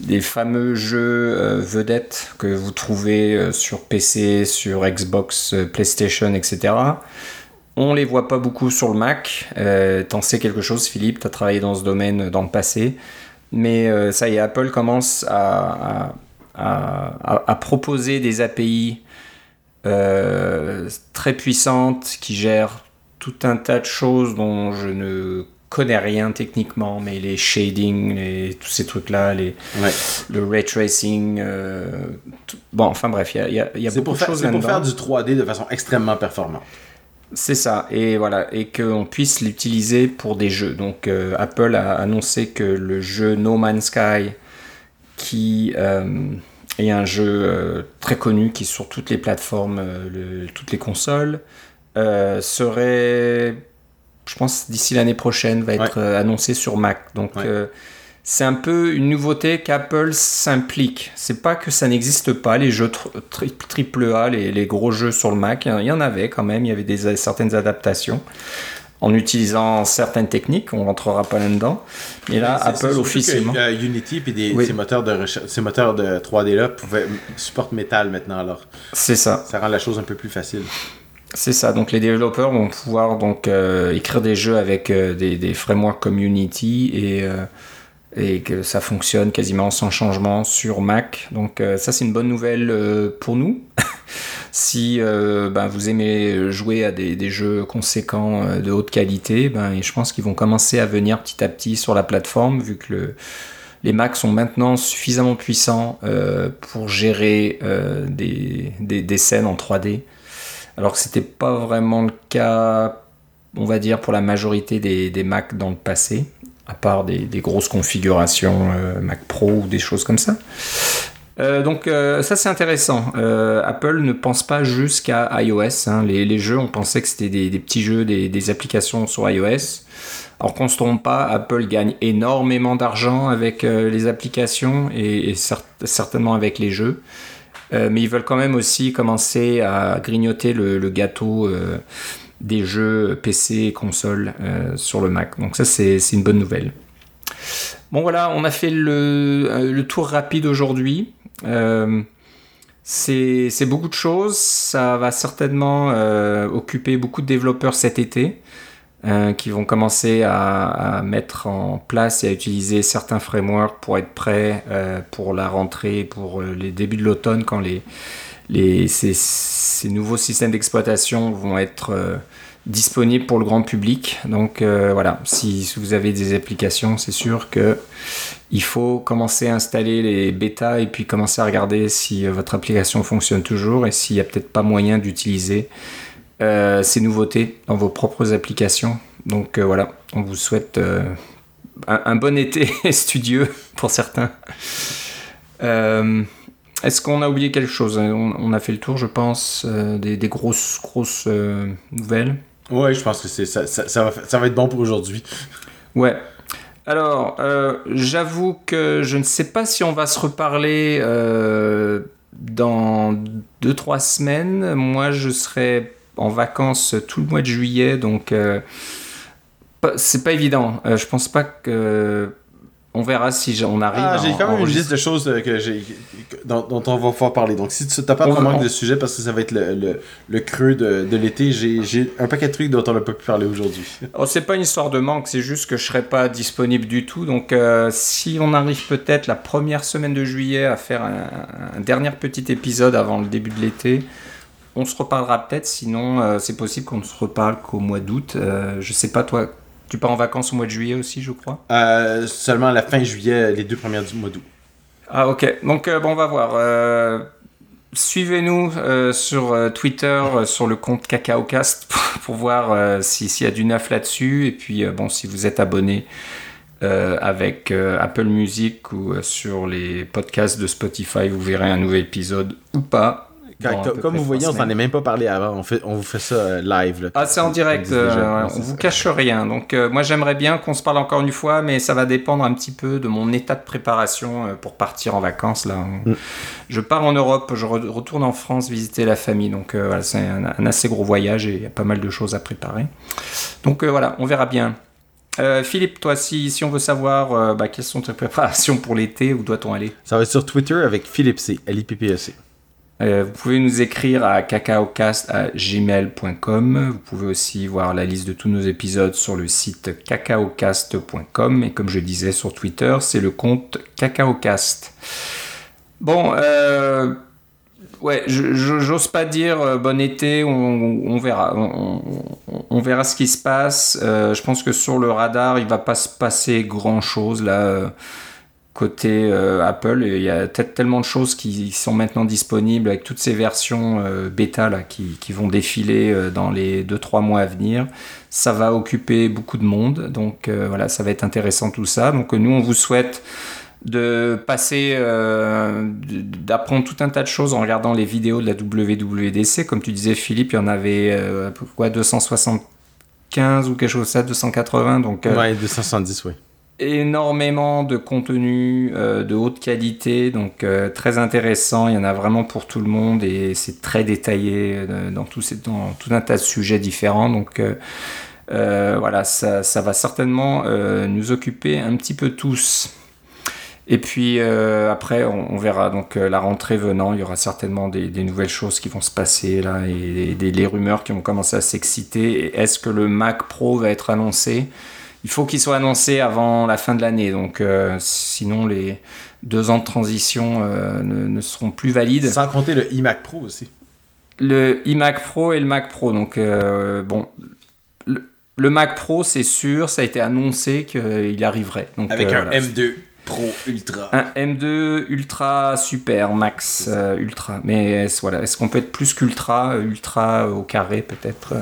des fameux jeux vedettes que vous trouvez sur PC, sur Xbox, PlayStation, etc. On les voit pas beaucoup sur le Mac. Euh, T'en sais quelque chose, Philippe, tu as travaillé dans ce domaine dans le passé. Mais euh, ça y est, Apple commence à, proposer des API euh, très puissantes qui gèrent tout un tas de choses dont je ne connais rien techniquement, mais les shading, les, tous ces trucs-là, les, le ray tracing. Euh, bon, enfin bref, il y a, y a beaucoup de choses C'est pour faire du 3D de façon extrêmement performante. C'est ça, et voilà, et qu'on puisse l'utiliser pour des jeux. Donc euh, Apple a annoncé que le jeu No Man's Sky, qui euh, est un jeu euh, très connu, qui est sur toutes les plateformes, toutes les consoles, serait, je pense, d'ici l'année prochaine, va être annoncé sur Mac. Donc c'est un peu une nouveauté qu'Apple s'implique. C'est pas que ça n'existe pas, les jeux triple A, les, gros jeux sur le Mac. Il y en avait quand même, il y avait des, certaines adaptations en utilisant certaines techniques, on rentrera pas là-dedans. Mais là, Apple officiellement. Que, Unity et ces moteurs de ces moteurs de 3D là pouvaient supportent Metal maintenant alors. C'est ça. Ça rend la chose un peu plus facile. C'est ça. Donc les développeurs vont pouvoir donc euh, écrire des jeux avec euh, des, frameworks comme Unity et euh, et que ça fonctionne quasiment sans changement sur Mac. Donc ça c'est une bonne nouvelle pour nous. *laughs* si ben, vous aimez jouer à des, jeux conséquents de haute qualité, ben, je pense qu'ils vont commencer à venir petit à petit sur la plateforme vu que les Macs sont maintenant suffisamment puissants pour gérer des, scènes en 3D. Alors que c'était pas vraiment le cas, on va dire, pour la majorité des, Macs dans le passé à part des, grosses configurations euh, Mac Pro ou des choses comme ça. Euh, donc euh, ça c'est intéressant. Apple ne pense pas jusqu'à iOS. Hein. Les, jeux, on pensait que c'était des, petits jeux, des, applications sur iOS. Alors qu'on se trompe pas, Apple gagne énormément d'argent avec les applications et, certainement avec les jeux. Mais ils veulent quand même aussi commencer à grignoter le, gâteau des jeux PC et console euh, sur le Mac. Donc ça c'est une bonne nouvelle. Bon voilà, on a fait le, euh, tour rapide aujourd'hui. Euh, c'est beaucoup de choses. Ça va certainement occuper beaucoup de développeurs cet été. Qui vont commencer à, mettre en place et à utiliser certains frameworks pour être prêts pour la rentrée, pour les débuts de l'automne, quand les, ces nouveaux systèmes d'exploitation vont être disponibles pour le grand public. Donc voilà, si, vous avez des applications, c'est sûr que il faut commencer à installer les bêtas et puis commencer à regarder si votre application fonctionne toujours et s'il n'y a peut-être pas moyen d'utiliser euh, ces nouveautés dans vos propres applications. Donc euh, voilà, on vous souhaite euh, un, bon été *laughs* studieux pour certains. Est-ce qu'on a oublié quelque chose? On, a fait le tour, je pense, des, grosses, grosses nouvelles. Ouais, je pense que c'est ça, ça, va, ça va être bon pour aujourd'hui. Ouais, alors, j'avoue que je ne sais pas si on va se reparler dans 2-3 semaines. Moi, je serai en vacances tout le mois de juillet, donc euh, c'est pas évident. Euh, je pense pas que. On verra si on arrive ah, J'ai quand même une liste de choses euh, que j'ai, dont, on va pouvoir parler. Donc, si tu n'as pas vraiment de sujet, parce que ça va être le, le, creux de, de l'été, j'ai, un paquet de trucs dont on n'a pas pu parler aujourd'hui. *laughs* Oh, c'est pas une histoire de manque, c'est juste que je serai pas disponible du tout. Donc, si on arrive peut-être la première semaine de juillet à faire un, un dernier petit épisode avant le début de l'été, on se reparlera peut-être, sinon euh, c'est possible qu'on ne se reparle qu'au mois d'août. Euh, je sais pas, toi, tu pars en vacances au mois de juillet aussi, je crois? Euh, Seulement à la fin juillet, les deux premières du mois d'août. Ah ok, donc bon, on va voir. Suivez-nous sur Twitter, sur le compte CacaoCast, *laughs* pour, pour voir s'il y a du neuf là-dessus. Et puis, bon, si vous êtes abonné avec Apple Music ou sur les podcasts de Spotify, vous verrez un nouvel épisode ou pas comme vous voyez, on s'en est même pas parlé avant. On, fait, on vous fait ça euh, live. ah, c'est en direct. Euh, on vous cache rien. Donc, euh, moi, j'aimerais bien qu'on se parle encore une fois, mais ça va dépendre un petit peu de mon état de préparation pour partir en vacances. Là. Mm. Je pars en Europe, je retourne en France visiter la famille. Donc, voilà, c'est un, assez gros voyage et il y a pas mal de choses à préparer. Donc, voilà, on verra bien. Philippe, toi, si, si on veut savoir bah, quelles sont tes préparations pour l'été, où doit-on aller? Ça va être sur Twitter avec Philippe C, L-I-P-P-E-C. Euh, vous pouvez nous écrire à cacaocast.gmail.com. Vous pouvez aussi voir la liste de tous nos épisodes sur le site cacaocast.com. Et comme je disais sur Twitter, c'est le compte cacaocast. Bon, euh, ouais, j'ose pas dire euh, bon été, on, verra. On, verra ce qui se passe. je pense que sur le radar, il va pas se passer grand chose là côté euh, Apple. Il y a tellement de choses qui sont maintenant disponibles avec toutes ces versions euh, bêta là, qui, vont défiler euh, dans les 2-3 mois à venir. Ça va occuper beaucoup de monde. Donc voilà, ça va être intéressant tout ça. Donc nous, on vous souhaite de passer, d'apprendre tout un tas de choses en regardant les vidéos de la WWDC. Comme tu disais, Philippe, il y en avait quoi, 275 ou quelque chose ça, 280. Donc, ouais, 270, oui énormément de contenu euh, de haute qualité, donc euh, très intéressant. Il y en a vraiment pour tout le monde et c'est très détaillé euh, dans, tout, un tas de sujets différents. Donc voilà, ça, va certainement nous occuper un petit peu tous. Et puis après, on, verra. Donc la rentrée venant, il y aura certainement des, des nouvelles choses qui vont se passer là et des, les rumeurs qui vont commencer à s'exciter. Est-ce que le Mac Pro va être annoncé? Il faut qu'il soit annoncé avant la fin de l'année. Donc, euh, sinon, les deux ans de transition euh, ne, seront plus valides. Sans compter le iMac Pro aussi. Le iMac Pro et le Mac Pro. Donc, euh, bon. Le, Mac Pro, c'est sûr, ça a été annoncé qu'il arriverait. Donc, Avec un M2 Pro Ultra. Un M2 Ultra Super Max Ultra. Mais voilà, est-ce qu'on peut être plus qu'Ultra Ultra au carré peut-être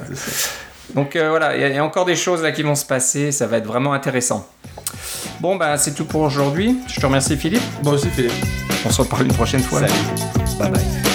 donc euh, voilà, il y, a encore des choses là qui vont se passer, ça va être vraiment intéressant. Bon, bah c'est tout pour aujourd'hui. Je te remercie Philippe. Moi aussi Philippe. On se reparle une prochaine fois. Salut. Bye bye.